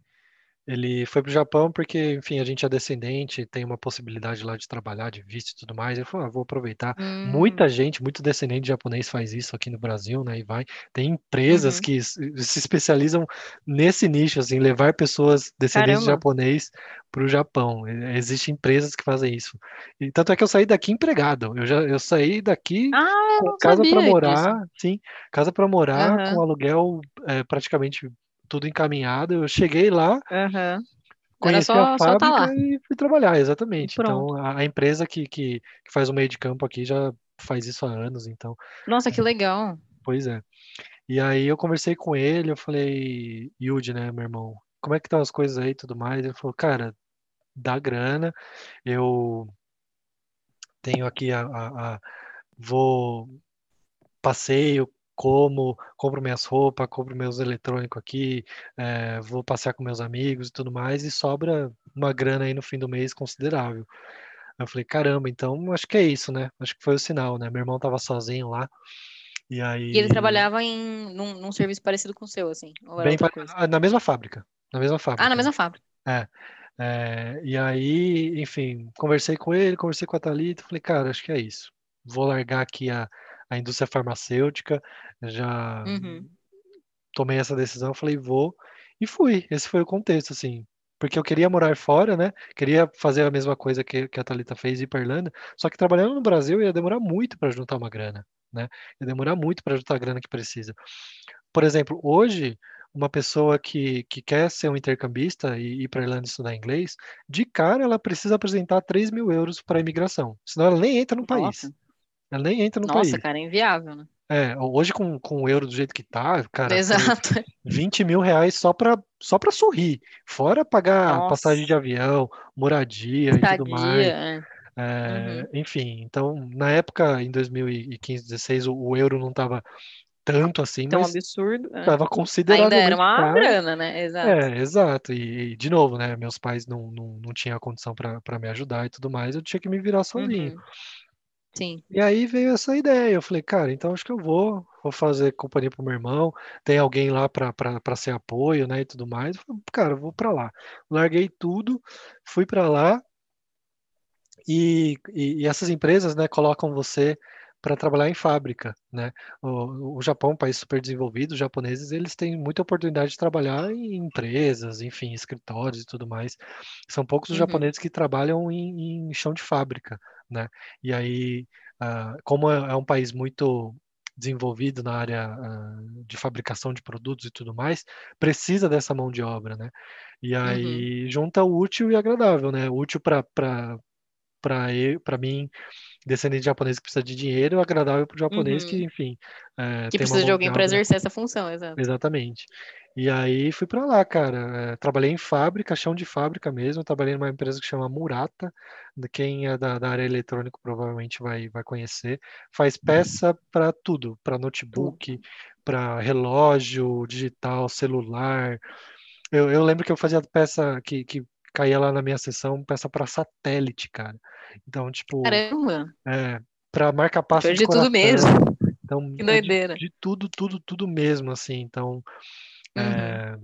ele foi pro Japão porque, enfim, a gente é descendente, tem uma possibilidade lá de trabalhar, de visto e tudo mais. Ele falou, ah, vou aproveitar. Muita Hum, gente, muito descendente japonês faz isso aqui no Brasil, né? E vai. Tem empresas uhum. que se especializam nesse nicho, assim, levar pessoas descendentes de Caramba. japonês para o Japão. Existem empresas que fazem isso. E tanto é que eu saí daqui empregado. Eu já eu saí daqui Ah, eu com casa para disso. morar, sim, casa para morar, com Aham, aluguel é, praticamente tudo encaminhado. Eu cheguei lá. Era conheci a só, só tá fábrica lá. e fui trabalhar, exatamente. Então, a, a empresa que, que, que faz o meio de campo aqui já faz isso há anos, então, Nossa, que legal. pois é. E aí eu conversei com ele, eu falei, Yudi, né, meu irmão, como é que estão as coisas aí e tudo mais? Ele falou, cara, dá grana, eu tenho aqui a, a, a- vou passeio, como, compro minhas roupas, compro meus eletrônicos aqui, é, vou passear com meus amigos e tudo mais, e sobra uma grana aí no fim do mês considerável. Aí eu falei, caramba, então acho que é isso, né? Acho que foi o sinal, né? Meu irmão tava sozinho lá, e E ele aí, trabalhava em, num, num serviço parecido com o seu, assim, bem, ah, na mesma fábrica, na mesma Ah, na fábrica, né? mesma fábrica. É. É, e aí, enfim, conversei com ele, conversei com a Thalita, falei, cara, acho que é isso. Vou largar aqui a, a indústria farmacêutica, já Uhum. tomei essa decisão, falei, vou, e fui. Esse foi o contexto, assim. Porque eu queria morar fora, né? Queria fazer a mesma coisa que, que a Thalita fez, ir para Irlanda, só que trabalhando no Brasil ia demorar muito para juntar uma grana, né? Ia demorar muito para juntar a grana que precisa. Por exemplo, hoje, uma pessoa que, que quer ser um intercambista e ir para a Irlanda estudar inglês, de cara ela precisa apresentar 3 mil euros para a imigração, senão ela nem entra no país. Nossa, Ela nem entra no nossa, país. cara, é inviável, né? É, hoje com, com o euro do jeito que tá, cara, Exato. *laughs* 20 mil reais só para só para sorrir, fora pagar Nossa. passagem de avião, moradia e tudo mais. Estadia, é. É, enfim, então na época, em 2015, 16, o, o euro não estava tanto assim, Tão mas absurdo. é. estava Ainda consideravelmente era uma caro. grana, né? Exato. É, exato. E, e, de novo, né? Meus pais não, não, não tinham a condição para me ajudar e tudo mais, eu tinha que me virar sozinho. Uhum. Sim. E aí veio essa ideia. Eu falei, cara, então acho que eu vou, vou fazer companhia pro meu irmão. Tem alguém lá para ser apoio, né, e tudo mais. Eu falei, cara, eu vou para lá. Larguei tudo, fui para lá. E, e, e essas empresas, né, colocam você para trabalhar em fábrica, né? O, o Japão é um país super desenvolvido, os japoneses, eles têm muita oportunidade de trabalhar em empresas, enfim, escritórios e tudo mais. São poucos os Uhum. japoneses que trabalham em, em chão de fábrica, né? E aí, ah, como é, é um país muito desenvolvido na área ah, de fabricação de produtos e tudo mais, precisa dessa mão de obra, né? E Uhum. aí junta o útil e agradável, né? O útil para para mim, descendente de japonês que precisa de dinheiro, agradável para o japonês que, Uhum. enfim, é, Que precisa de alguém para exercer essa função, exato. Exatamente. E aí fui para lá, cara. É, trabalhei em fábrica, chão de fábrica mesmo. Trabalhei numa empresa que chama Murata. Quem é da, da área eletrônica provavelmente vai, vai conhecer. Faz peça para tudo, para notebook, para relógio digital, celular. Eu, eu lembro que eu fazia peça que, que caía lá na minha sessão, peça para satélite, cara. Então, tipo, Caramba, é, para marca-passo pior de de tudo mesmo. Então, Que é de, doideira. de tudo, tudo, tudo mesmo, assim. Então, Uhum. é,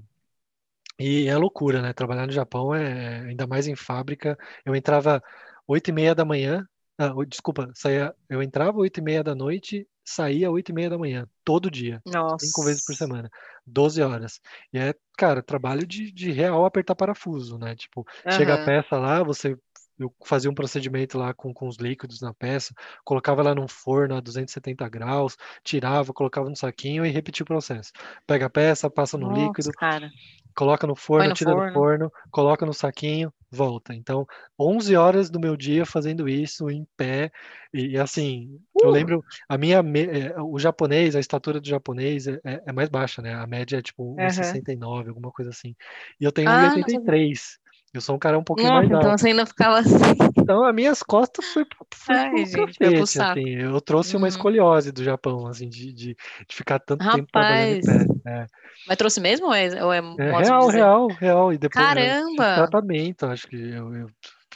e é loucura, né? Trabalhar no Japão é ainda mais em fábrica. Eu entrava oito e meia da manhã. Ah, desculpa, saía, eu entrava oito e meia da noite, saía oito e meia da manhã, todo dia, cinco vezes por Nossa. semana, 12 horas. E é, cara, trabalho de, de real apertar parafuso, né? Tipo, chega a peça lá, você eu fazia um procedimento lá com, com os líquidos na peça, colocava lá num forno a 270 graus, tirava, colocava no saquinho e repetia o processo. Pega a peça, passa no Nossa, líquido, cara. coloca no forno, no tira do forno. forno, coloca no saquinho, volta. Então, 11 horas do meu dia fazendo isso em pé. E, e, assim, eu Uh, lembro, a minha, me- eh, o japonês, a estatura do japonês é, é- é mais baixa, né? A média é tipo aham. 1,69, alguma coisa assim. E eu tenho Ah, não sabia. 1,83. Eu sou um cara um pouquinho Nossa, mais então alto. você ainda ficava assim. *laughs* Então, as minhas costas foi, foi Ai, gente, foi saco. assim. Eu trouxe uma Uhum. escoliose do Japão, assim, de, de, de ficar tanto tempo trabalhando em Rapaz. pé. É. Mas trouxe mesmo ou é, ou é É real, real, real. E depois fiz Caramba! tratamento, acho que eu, eu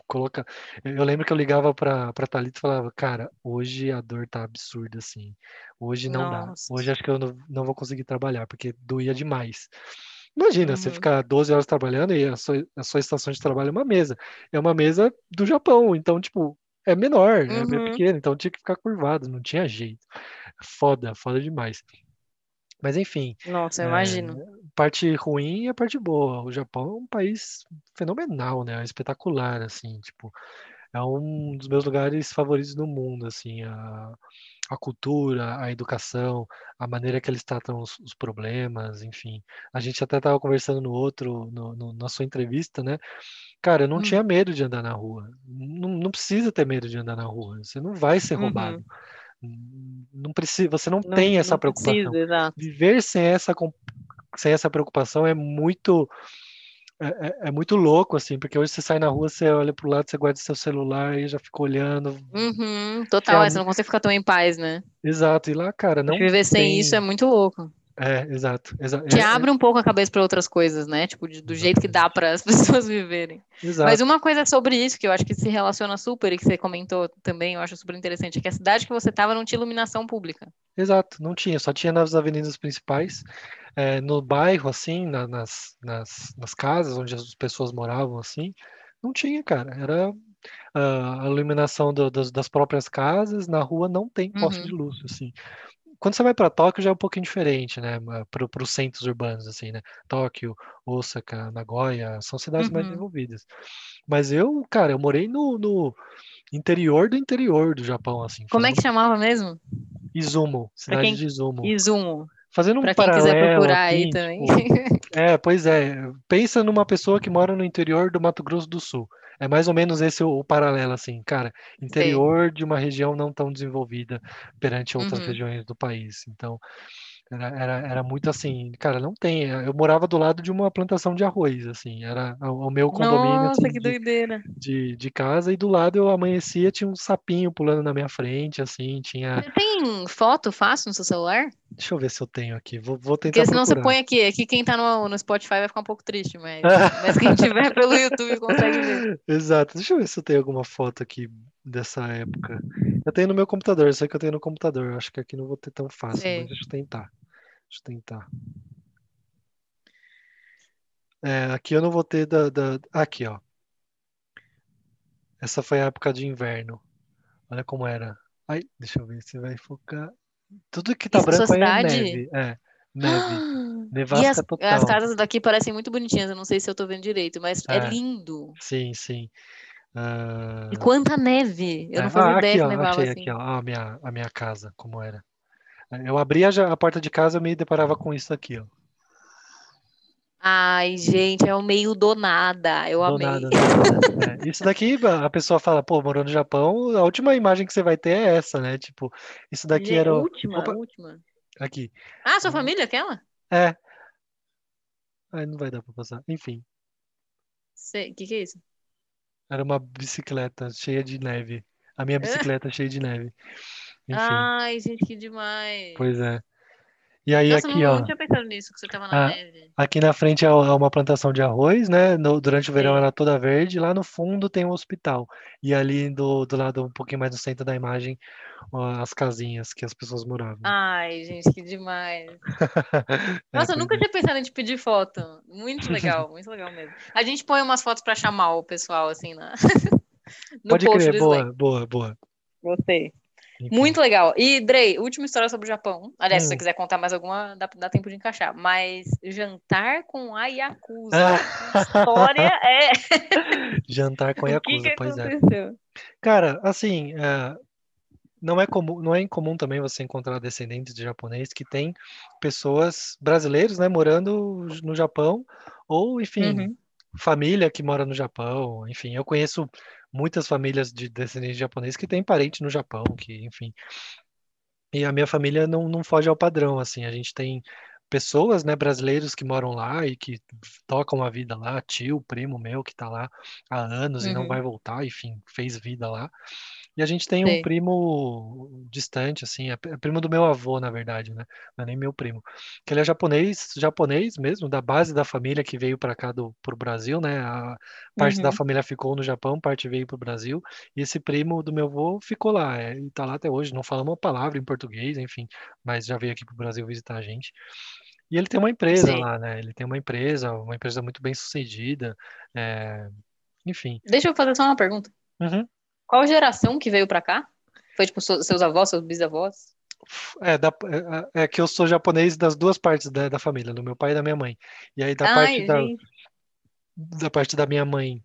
coloca. Eu lembro que eu ligava pra, pra Thalita e falava, cara, hoje a dor tá absurda, assim. Hoje não dá. Nossa. Hoje acho que eu não, não vou conseguir trabalhar, porque doía demais. Imagina, você Uhum. ficar 12 horas trabalhando e a sua, a sua estação de trabalho é uma mesa. É uma mesa do Japão, então, tipo, é menor, é, é Uhum. pequeno, então tinha que ficar curvado, não tinha jeito. Foda, foda demais. Mas enfim, Nossa, eu é, imagino. parte ruim e a parte boa. O Japão é um país fenomenal, né? Espetacular, assim, tipo, é um dos meus lugares favoritos no mundo, assim, a, a cultura, a educação, a maneira que eles tratam os, os problemas, enfim. A gente até estava conversando no outro, no, no- na sua entrevista, né? Cara, eu não Hum. tinha medo de andar na rua. Não, não precisa ter medo de andar na rua. Você não vai ser roubado. Uhum. Não precisa, você não Não, tem essa não preocupação. precisa. Viver sem essa, sem essa preocupação é muito é, é- é muito louco, assim, porque hoje você sai na rua, você olha pro lado, você guarda seu celular e já fica olhando. Uhum, total, é, você não consegue ficar tão em paz, né? Exato, e lá, cara, não viver sem isso é tem. muito louco. É, exato. exa- Te é- abre um pouco a cabeça para outras coisas, né? Tipo, de- do jeito que dá para as *laughs* pessoas viverem. exato. Mas uma coisa sobre isso que eu acho que se relaciona super e que você comentou também, eu acho super interessante, é que a cidade que você estava não tinha iluminação pública. Exato, não tinha, só tinha nas avenidas principais, eh, no bairro, assim, na- nas, nas, nas casas onde as pessoas moravam, assim, não tinha, cara, era ah, a iluminação do- das, das próprias casas, na rua não tem poste Uhum. de luz, assim. Quando você vai para Tóquio já é um pouquinho diferente, né, para os centros urbanos, assim, né, Tóquio, Osaka, Nagoya, são cidades mais Uhum. desenvolvidas. Mas eu, cara, eu morei no, no interior do interior do Japão, assim, Como é que chamava mesmo? Izumo, cidade quem- de Izumo. Izumo. Fazendo um Para quem quiser paralelo, procurar aí assim, também. tipo, é, pois é. Pensa numa pessoa que mora no interior do Mato Grosso do Sul. É mais ou menos esse o, o paralelo, assim, cara. Interior de uma região não tão desenvolvida perante outras Uhum. regiões do país. Então, era, era, era muito assim, cara, não tem. Eu morava do lado de uma plantação de arroz, assim. Era o, o meu condomínio, Nossa, assim, que de, doideira. de, de casa, e do lado eu amanhecia, tinha um sapinho pulando na minha frente, assim, tinha. Você tem foto fácil no seu celular? Deixa eu ver se eu tenho aqui. Vou, vou tentar Porque senão você procurar. põe aqui. Aqui quem tá no, no Spotify vai ficar um pouco triste, mas, mas quem *laughs* tiver pelo YouTube consegue ver. Exato. Deixa eu ver se eu tenho alguma foto aqui dessa época. Eu tenho no meu computador, eu sei que eu tenho no computador. Acho que aqui não vou ter tão fácil, Sei. mas deixa eu tentar. Deixa eu tentar. É, aqui eu não vou ter da, da- Aqui, ó. Essa foi a época de inverno. Olha como era. Ai, deixa eu ver se vai focar. Tudo que tá Isso branco é neve. É, neve. *gasps* E Nevasca as, total. as casas daqui parecem muito bonitinhas, eu não sei se eu tô vendo direito, mas é, É. lindo. Sim, sim. Ah, E quanta neve! Eu É, não fazia ah, ideia aqui, que nevava achei assim. aqui, ó, a minha, a minha casa, como era. Eu abria a porta de casa e me deparava com isso aqui, ó. Ai, gente, é o meio do nada. Eu Do amei. nada, nada. É, Isso daqui, a pessoa fala, pô, morou no Japão, a última imagem que você vai ter é essa, né? Tipo, isso daqui Gente, era. o- última, Opa, última. aqui. Ah, sua família, aquela? É. Ai, não vai dar pra passar. Enfim, O que que é isso? Era uma bicicleta cheia de neve. A minha *laughs* bicicleta cheia de neve. Enfim, Ai, gente, que demais. pois é. E aí Nossa, aqui, não, ó. não tinha pensado nisso, que você tava na Ah, neve. Aqui na frente é é uma plantação de arroz, né? No- durante o verão ela é toda verde. Lá no fundo tem um hospital. E ali do, do lado, um pouquinho mais no centro da imagem, ó, as casinhas que as pessoas moravam. Ai, gente, que demais. *laughs* É, Nossa, eu nunca tinha pensado em te pedir foto. Muito legal, *laughs* muito legal mesmo. A gente põe umas fotos pra chamar o pessoal, assim, na... *laughs* no Pode post crer, do boa, Slack. boa, boa. Gostei. Enfim. Muito legal. E, Drey, última história sobre o Japão. Aliás, se você Hum. quiser contar mais alguma, dá, dá tempo de encaixar. Mas jantar com a Yakuza. Ah. Que história *laughs* é. Jantar com *laughs* O que Yakuza, que pois é. aconteceu? Cara, assim, é, não é comum, não é incomum também você encontrar descendentes de japonês que têm pessoas brasileiros, né, morando no Japão, ou, enfim, Uhum. Família que mora no Japão, enfim, eu conheço muitas famílias de descendentes de japonês que têm parente no Japão, que, enfim, e a minha família não, não foge ao padrão, assim, a gente tem pessoas, né, brasileiros que moram lá e que tocam a vida lá, tio, primo meu que tá lá há anos e não Uhum. vai voltar, enfim, fez vida lá. E a gente tem um Sei. primo distante, assim, é é primo do meu avô, na verdade, né? Não é nem meu primo. Que ele é japonês, japonês mesmo, da base da família que veio para cá do pro Brasil, né? A parte da Uhum. família ficou no Japão, parte veio pro Brasil. E esse primo do meu avô ficou lá, é, e tá lá até hoje. Não fala uma palavra em português, enfim, mas já veio aqui pro Brasil visitar a gente. E ele tem uma empresa Sei. lá, né? Ele tem uma empresa, uma empresa muito bem sucedida, é, enfim. Deixa eu fazer só uma pergunta. Uhum. Qual geração que veio pra cá? Foi tipo seus avós, seus bisavós? É, da- é, é que eu sou japonês das duas partes da, da família, do meu pai e da minha mãe. E aí da parte Ai, da, gente. da parte da minha mãe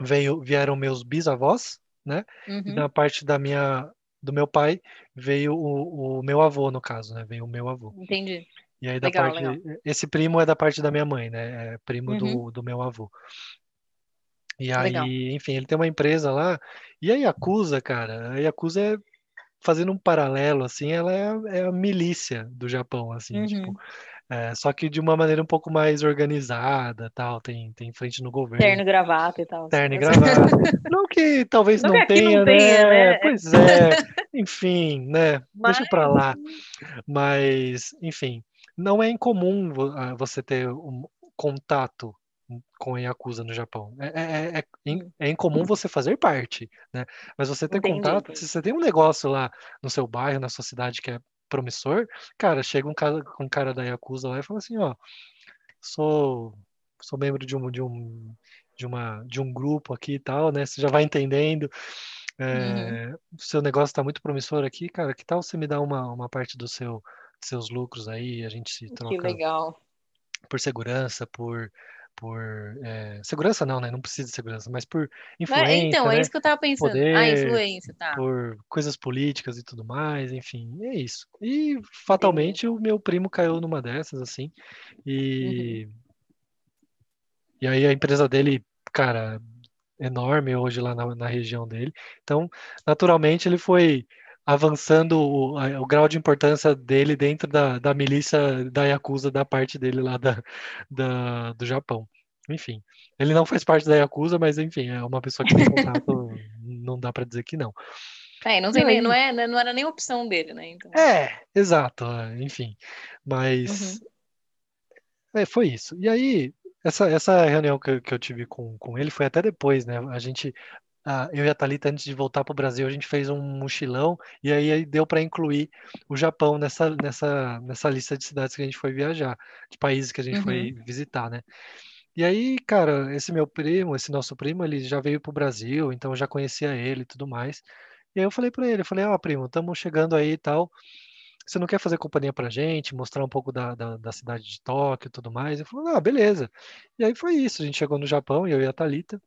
veio, vieram meus bisavós, né? E Uhum. da parte da minha do meu pai veio o, o meu avô, no caso, né? Veio o meu avô. Entendi. E aí da Legal, parte legal. esse primo é da parte da minha mãe, né? É primo Uhum. do, do meu avô. E Legal. aí, enfim, ele tem uma empresa lá. E a Yakuza, cara, a Yakuza é fazendo um paralelo assim, ela é, a- é a milícia do Japão, assim, tipo, Uhum. é, só que de uma maneira um pouco mais organizada, tal, tem tem frente no governo, Terno e gravata e tal. terno e gravata. *laughs* Não que talvez Não não tenha, não tenha, né? né? Pois *laughs* é, enfim, né? Deixa Mas- pra lá. Mas, enfim, não é incomum vo- você ter um contato com a Yakuza no Japão. É, é, é, Hum. é incomum você fazer parte, né? Mas você ter Entendi, contato, se você tem um negócio lá no seu bairro, na sua cidade que é promissor, cara, chega um cara, um cara da Yakuza lá e fala assim, ó, sou, sou membro de um, de um, de uma, de um grupo aqui e tal, né? Você já vai entendendo. Uhum. É, o seu negócio está muito promissor aqui, cara. Que tal você me dar uma, uma parte do seu, dos seus lucros aí? A gente se Que troca legal. por segurança, por, por é, segurança não, né? Não precisa de segurança, mas por Mas, influência, então, é né? isso que eu tava pensando. Ah, Poder, influência, tá. por coisas políticas e tudo mais, enfim, é isso. E Entendi. fatalmente o meu primo caiu numa dessas, assim, Uhum. e, e aí a empresa dele, cara, enorme hoje lá na, na região dele. Então, naturalmente, ele foi avançando o, o grau de importância dele dentro da, da milícia da Yakuza, da parte dele lá da, da- do Japão. Enfim, ele não faz parte da Yakuza, mas enfim, é uma pessoa que tem contato, *laughs* não dá pra dizer que não. É, não tem aí, não é, não era nem opção dele, né? Então. é, exato, é, enfim, mas Uhum. É, foi isso. E aí, essa, essa reunião que, eu- que eu tive com, com ele foi até depois, né? A gente, ah, eu e a Thalita, antes de voltar para o Brasil, a gente fez um mochilão e aí, deu para incluir o Japão nessa, nessa, nessa lista de cidades que a gente foi viajar, de países que a gente Uhum. foi visitar, né? E aí, cara, esse meu primo, esse nosso primo, ele já veio pro Brasil, então eu já conhecia ele e tudo mais. E aí eu falei pra ele, eu falei, ó, primo, estamos chegando aí e tal. Você não quer fazer companhia pra gente, mostrar um pouco da, da, da cidade de Tóquio e tudo mais? Ele falou, ah, beleza. E aí foi isso, a gente chegou no Japão, eu e a Thalita,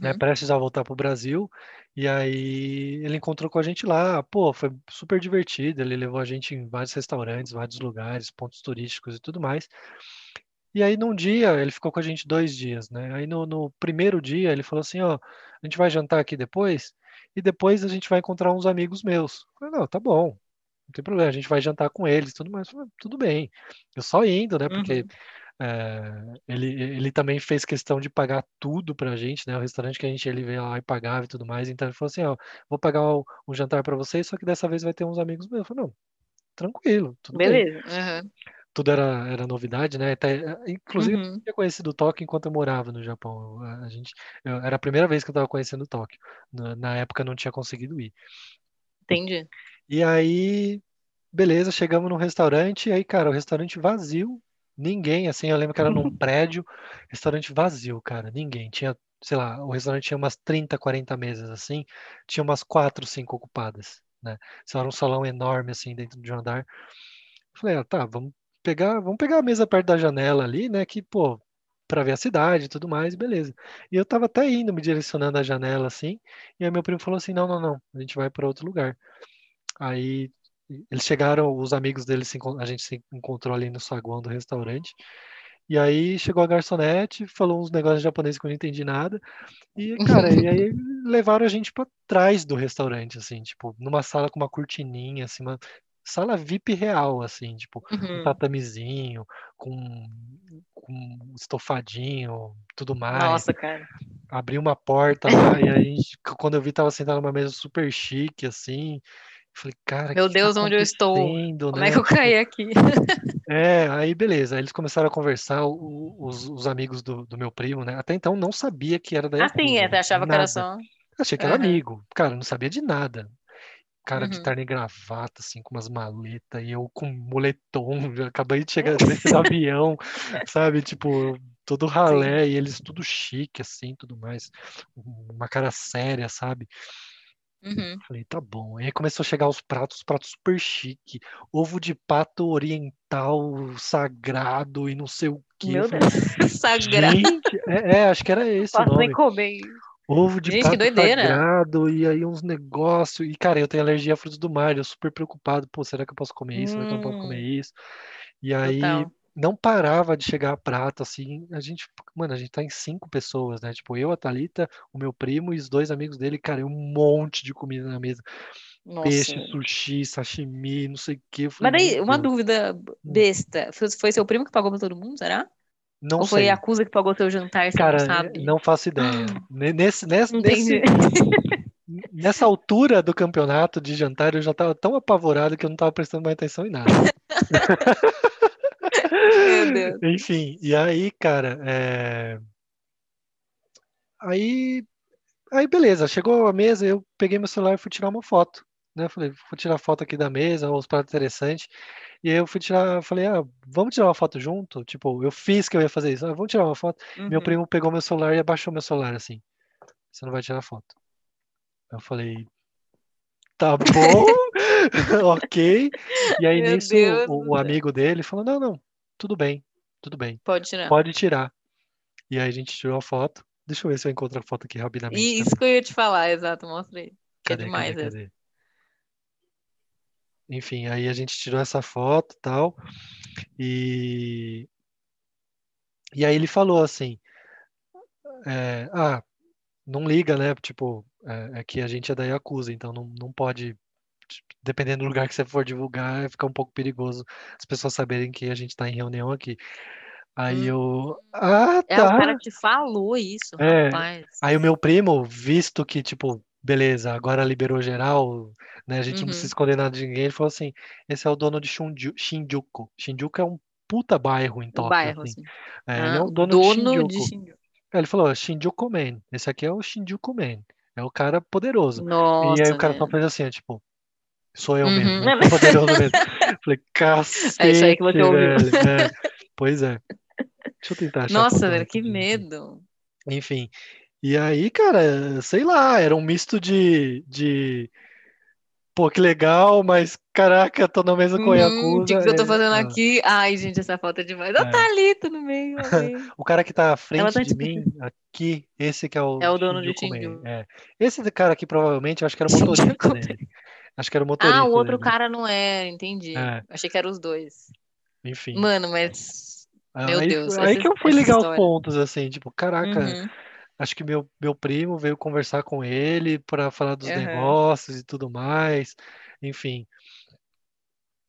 né, Uhum. prestes a voltar pro Brasil. E aí ele encontrou com a gente lá, pô, foi super divertido, ele levou a gente em vários restaurantes, vários lugares, pontos turísticos e tudo mais. E aí, num dia, ele ficou com a gente dois dias, né? Aí, no, no primeiro dia, ele falou assim: Ó, a gente vai jantar aqui depois, e depois a gente vai encontrar uns amigos meus. Eu falei: Não, tá bom, não tem problema, a gente vai jantar com eles, tudo mais. Falei, tudo bem. Eu só indo, né? Porque Uhum. É, ele, ele também fez questão de pagar tudo pra gente, né? O restaurante que a gente ele veio lá e pagava e tudo mais. Então, ele falou assim: Ó, vou pagar o- um jantar pra vocês, só que dessa vez vai ter uns amigos meus. Eu falei: Não, tranquilo, tudo Beleza. Uhum. tudo era, era novidade, né? Até, inclusive, eu Uhum. tinha conhecido Tóquio enquanto eu morava no Japão. A gente, eu- era a primeira vez que eu estava conhecendo Tóquio. Na, na época eu não tinha conseguido ir. Entendi. E aí, beleza, chegamos num restaurante, e aí, cara, o restaurante vazio, ninguém, assim, eu lembro que era num *laughs* prédio, restaurante vazio, cara, ninguém. Tinha, sei lá, o restaurante tinha umas 30, 40 mesas, assim, tinha umas 4, 5 ocupadas, né? Isso era um salão enorme, assim, dentro de um andar. Eu Falei, ah, tá, vamos pegar, vamos pegar a mesa perto da janela ali, né? Que, pô, pra ver a cidade e tudo mais, beleza. E eu tava até indo, me direcionando à janela, assim, e aí meu primo falou assim, não, não, não, a gente vai para outro lugar. Aí eles chegaram, os amigos deles, se a gente se encontrou ali no saguão do restaurante, e aí chegou a garçonete, falou uns negócios japoneses que eu não entendi nada, e, cara, e aí *laughs* levaram a gente pra trás do restaurante, assim, tipo, numa sala com uma cortininha, assim, uma sala VIP real, assim, tipo, um Uhum. tatamezinho, com, com estofadinho, tudo mais. Nossa, cara. Abri uma porta lá, e aí, quando eu vi, tava sentado numa mesa super chique, assim. Falei, cara, Meu tá Deus, onde eu estou? Como né? é que eu caí aqui? *laughs* É, aí beleza, aí eles começaram a conversar, o- os, os amigos do, do meu primo, né? Até então não sabia que era da Ah, sim, é, Yakuza, você achava que era nada. só. Achei que era Aham. amigo, cara, não sabia de nada. Cara de Uhum. terno e gravata, assim, com umas maletas, e eu com moletom, *laughs* acabei de chegar, *laughs* do avião, sabe? Tipo, todo Sim. ralé, e eles tudo chique, assim, tudo mais, uma cara séria, sabe? Uhum. Falei, tá bom. Aí começou a chegar os pratos, pratos super chique, ovo de pato oriental sagrado e não sei o quê. Eu Meu falei, Deus. *laughs* Sagrado. gente, é, é, acho que era esse o Posso nem comer. Ovo de Gente, que pato sagrado, e aí uns negócios. E, cara, eu tenho alergia a frutos do mar, eu super preocupado. Pô, será que eu posso comer isso? Será que eu não posso comer Hum, isso? E aí total. Não parava de chegar prato, assim. A gente, mano, a gente tá em cinco pessoas, né? Tipo, eu, a Thalita, o meu primo e os dois amigos dele, cara, um monte de comida na mesa. Nossa. Peixe, sushi, sashimi, não sei o quê. Eu Mas daí, uma dúvida Hum, besta. Foi, foi seu primo que pagou pra todo mundo, será? Não Ou foi sei. a Yakuza que pagou seu jantar, você não Cara, é, sabe? não faço ideia. Ne- Nesse, nesse, nesse, *laughs* nessa altura do campeonato de jantar, eu já tava tão apavorado que eu não tava prestando mais atenção em nada. *laughs* Meu. Enfim, e aí, cara, é... aí, aí beleza, chegou a mesa, eu peguei meu celular e fui tirar uma foto, né? Falei, vou tirar foto aqui da mesa, os pratos interessantes. E aí eu fui tirar, falei, ah, vamos tirar uma foto junto? Tipo, eu fiz que eu ia fazer isso, ah, vamos tirar uma foto. Meu Uhum. primo pegou meu celular e abaixou meu celular assim. Você não vai tirar foto. Eu falei, tá bom, *laughs* ok. E aí Meu nisso Deus o, o amigo dele falou, não, não, tudo bem, tudo bem, Pode tirar. pode tirar. E aí a gente tirou a foto. Deixa eu ver se eu encontro a foto aqui rapidamente. E também. isso que eu ia te falar, exato, mostra aí. Que é Cadê, demais cadê, cadê? Enfim, aí a gente tirou essa foto e tal. E, e aí ele falou assim: é, ah, não liga, né? Tipo, é, é que a gente é da Yakuza, então não, não pode. Dependendo do lugar que você for divulgar, fica um pouco perigoso as pessoas saberem que a gente tá em reunião aqui. Aí eu. Ah, É, o tá. cara te falou isso, É, rapaz. Aí o meu primo, visto que, tipo, beleza, agora liberou geral, né? A gente não Uhum. precisa esconder nada de ninguém. Ele falou assim: esse é o dono de Shinjuku. Shinjuku é um puta bairro em Tóquio, bairro, assim. assim. É, ele é Ah, o dono de dono de Shinjuku. Shinjuku. Aí ele falou: Shinjuku Man. Esse aqui é o Shinjuku Man. É o cara poderoso. E aí Nossa, o cara só velho. fez assim, tipo, sou eu Uhum. mesmo, sou poderoso mesmo. Falei, *laughs* É isso aí que você cacete, ouviu. velho. É, pois é. Deixa eu tentar achar Nossa, velho, que medo. Enfim. E aí, cara, sei lá, era um misto de, de pô, que legal, mas caraca, tô na mesa com a Uhum, o que Yakuza. que eu tô É, fazendo ah, aqui? Ai, gente, essa foto é demais. O é. Thalita no meio. *laughs* O cara que tá à Ela frente tá de tipo. mim, aqui, esse que é o É o dono de Shinjuku. É. Esse cara aqui provavelmente, eu acho que era o motorista dele. Acho que era o Ah, o motorista outro dele. cara não é, entendi. É, Achei que eram os dois. enfim. Mano, mas. Meu Aí, Deus, aí essa, que eu fui ligar os pontos, assim, tipo, caraca, Uhum, acho que meu, meu primo veio conversar com ele para falar dos aham. negócios e tudo mais. Enfim.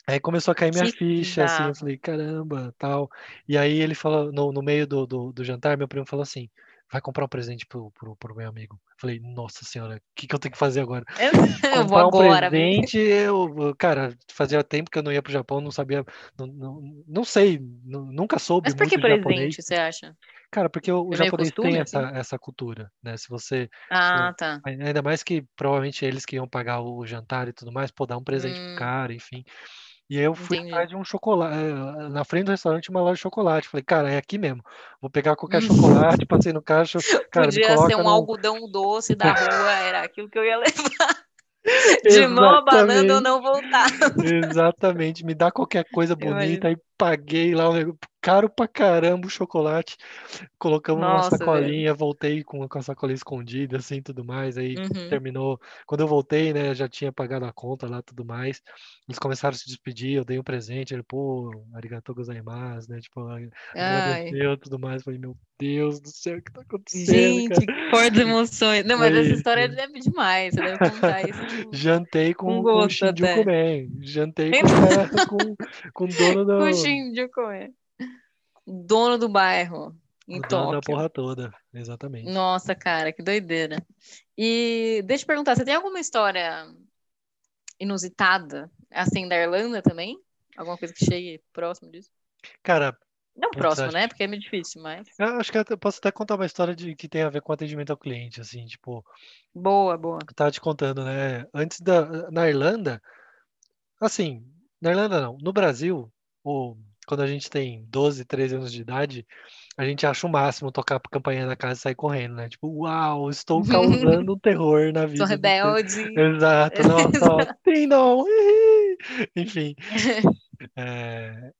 Aí começou a cair minha Que ficha, assim, eu falei, caramba, tal. E aí ele falou, no, no meio do, do, do jantar, meu primo falou assim, vai comprar um presente pro, pro, pro meu amigo. Falei, nossa senhora, o que, que eu tenho que fazer agora? *laughs* Eu *laughs* vou Comprar um agora, amigo. presente, eu, cara, fazia tempo que eu não ia pro Japão, não sabia, não, não, não sei, nu- nunca soube Mas por que de japonês. presente, você acha? Cara, porque o, É japonês tem costume, essa, assim? essa cultura, né? Se você, Ah, pô, tá. ainda mais que provavelmente eles que iam pagar o jantar e tudo mais, pô, dar um presente pro Hum, cara, enfim. E aí eu fui entendi. atrás de um chocolate, eh, na frente do restaurante, uma loja de chocolate. Falei, cara, é aqui mesmo. Vou pegar qualquer chocolate, *laughs* passei no caixa, cara, Podia ser um no. algodão doce da rua, era aquilo que eu ia *laughs* levar. *laughs* De novo, a banana eu Exatamente, não voltava. exatamente. Me dá qualquer coisa bonita. imagino. Paguei lá, um negócio caro pra caramba o chocolate. Colocamos numa Nossa, velho. sacolinha, voltei com, com a sacolinha escondida, assim, tudo mais. Aí Uhum. terminou. Quando eu voltei, né, já tinha pagado a conta lá, tudo mais. Eles começaram a se despedir, eu dei um presente. Ele, pô, arigatou gozaimasu, né? Tipo, Ai, agradeceu, tudo mais. Falei, meu Deus do céu, o que tá acontecendo, cara? gente, que fortes emoções. Não, mas essa isso. história é demais. Você deve contar isso com, Jantei com com, com o gosto Shinjuku até. Man. Jantei com o cara, *laughs* com, com o dono do, Shinjuku, é. Dono do bairro, em o dono da Tóquio. porra toda. Exatamente. Nossa, cara, que doideira. E deixa eu perguntar, você tem alguma história inusitada, assim, da Irlanda também? Alguma coisa que chegue próximo disso? Cara, Não próximo, acho, né? Porque é meio difícil, mas. eu acho que eu posso até contar uma história de, que tem a ver com atendimento ao cliente, assim, tipo, Boa, boa. eu tava te contando, né? Antes da, na Irlanda, assim, na Irlanda não, no Brasil, o, quando a gente tem 12, 13 anos de idade, a gente acha o máximo tocar a campainha da casa e sair correndo, né? Tipo, uau, estou causando um terror na *laughs* Sou vida seu. rebelde. Exato, *laughs* nossa, tem não. *laughs* Enfim, é,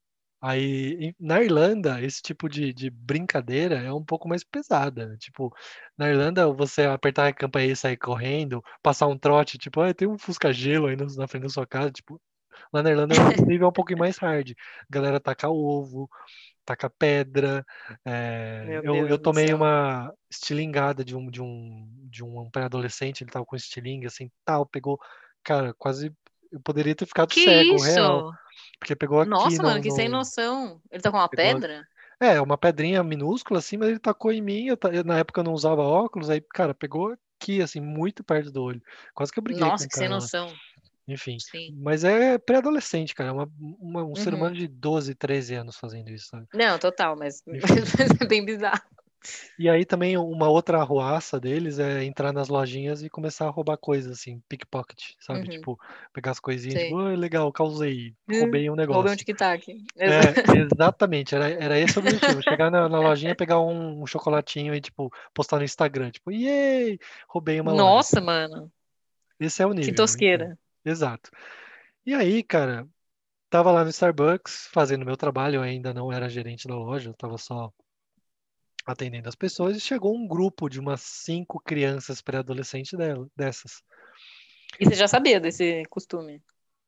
aí na Irlanda, esse tipo de, de brincadeira é um pouco mais pesada. né? Tipo, na Irlanda, você apertar a campainha e sair correndo, passar um trote, tipo, ah, tem um Fusca-gelo aí na frente da sua casa, tipo, lá na Irlanda o nível é um pouquinho mais hard. Galera taca ovo, taca pedra. é, eu, eu tomei uma estilingada de um, de um, de um pré-adolescente, ele tava com estilingue, assim, tal, pegou, cara, quase, eu poderia ter ficado Que cego, real, isso? porque pegou aqui Nossa, no, mano, que sem no- noção. Ele tá com uma pegou, pedra? é, uma pedrinha minúscula, assim, mas ele tacou em mim, eu, na época eu não usava óculos, aí, cara, pegou aqui, assim, muito perto do olho, quase que eu briguei Nossa, que sem cara lá. noção. Enfim. Sim. Mas é pré-adolescente, cara. É uma, uma- um ser Uhum. humano de 12, 13 anos fazendo isso, sabe? Não, total, mas, *laughs* mas é bem bizarro. E aí também uma outra arruaça deles é entrar nas lojinhas e começar a roubar coisas, assim, pickpocket, sabe? Uhum. Tipo, pegar as coisinhas, tipo, "Oi, legal, causei, *laughs* roubei um negócio. Roubei um tic-tac. É, *laughs* exatamente, era, era esse o objetivo. Chegar na, na lojinha, pegar um, um chocolatinho e, tipo, postar no Instagram, tipo, yay, roubei uma loja. Nossa, mano, Esse é o nível. que tosqueira. Exato. E aí, cara, tava lá no Starbucks fazendo meu trabalho, eu ainda não era gerente da loja, eu tava só atendendo as pessoas e chegou um grupo de umas cinco crianças pré-adolescentes dessas. E você já sabia desse costume?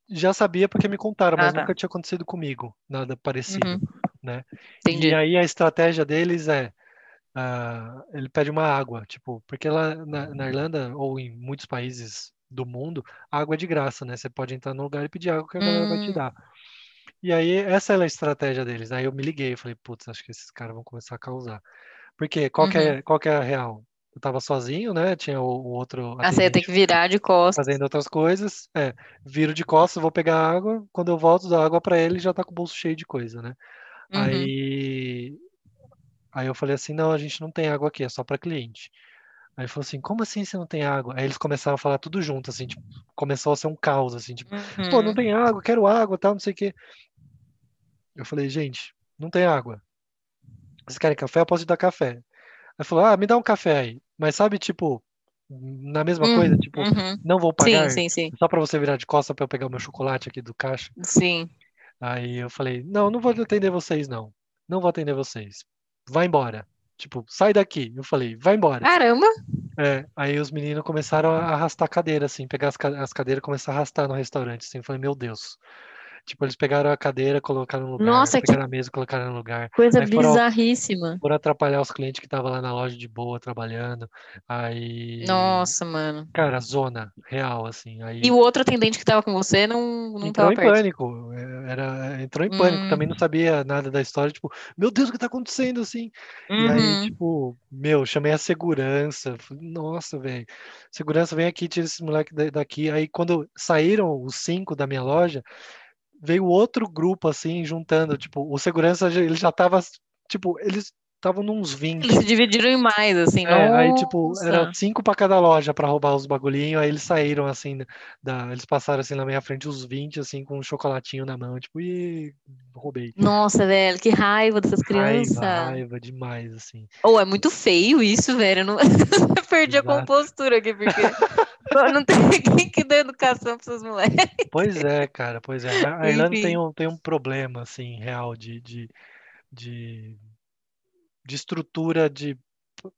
Já sabia porque me contaram, Ah, mas tá. nunca tinha acontecido comigo, nada parecido, Uhum. né? Entendi. E aí a estratégia deles é, ah, ele pede uma água, tipo, porque lá na, na Irlanda ou em muitos países do mundo, água é de graça, né? Você pode entrar no lugar e pedir água que a galera vai te Hum. dar. E aí essa é a estratégia deles. Aí eu me liguei, falei, putz, acho que esses caras vão começar a causar. Porque qual que Uhum. é, qual que é a real? Eu tava sozinho, né? Tinha o, o outro Ah, você ia ter que virar de costas. fazendo outras coisas. É, viro de costas, vou pegar água. Quando eu volto, dou água pra ele, já tá com o bolso cheio de coisa, né? Uhum. Aí, aí eu falei assim, não, a gente não tem água aqui, é só pra cliente. Aí ele falou assim, como assim você não tem água? Aí eles começaram a falar tudo junto, assim, tipo, começou a ser um caos, assim, tipo, pô, não Uhum. tem água, quero água, tal, não sei o quê. Eu falei, gente, não tem água. Vocês querem café? Eu posso te dar café. Aí falou, ah, me dá um café aí. Mas sabe, tipo, na mesma coisa, Uhum. tipo, Uhum. não vou Sim, pagar, sim, sim. só pra você virar de costa pra eu pegar o meu chocolate aqui do caixa. Sim. Aí eu falei, não, não vou atender vocês, não. Não vou atender vocês. Vai embora. Tipo, sai daqui. Eu falei, vai embora. Caramba! É, aí os meninos começaram a arrastar a cadeira, assim, pegar as, ca- as cadeiras e começar a arrastar no restaurante, assim. Eu falei, meu Deus. Tipo, eles pegaram a cadeira, colocaram no lugar, Nossa, que pegaram a mesa, colocaram no lugar. coisa Aí bizarríssima. foram atrapalhar os clientes que estavam lá na loja de boa, trabalhando. Aí, Nossa, mano. cara, zona real, assim. Aí E o outro atendente que tava com você não, não entrou tava em perto. pânico. é, Era, entrou em pânico. Hum, Também não sabia nada da história. Tipo, meu Deus, o que tá acontecendo, assim? E aí, uhum. tipo, meu, chamei a segurança. Nossa, velho. Segurança, vem aqui, tira esse moleque da- daqui. Aí, quando saíram os cinco da minha loja, veio outro grupo, assim, juntando. Tipo, o segurança, já- ele já tava, tipo, eles estavam nos Eles 20. se dividiram em mais, assim. É, aí, tipo, era cinco pra cada loja pra roubar os bagulhinhos. Aí eles saíram, assim, da, eles passaram, assim, na minha frente, os 20, assim, com um chocolatinho na mão. Tipo, ih, roubei. Nossa, velho, que raiva dessas Raiva, crianças. raiva demais, assim. Ou é muito feio isso, velho. Eu não... *laughs* Perdi a Exato. compostura aqui, porque *laughs* não tem ninguém que dê educação pra esses moleques. Pois é, cara, pois é. A a Irlanda tem um, tem um problema, assim, real de, de, de, de estrutura de,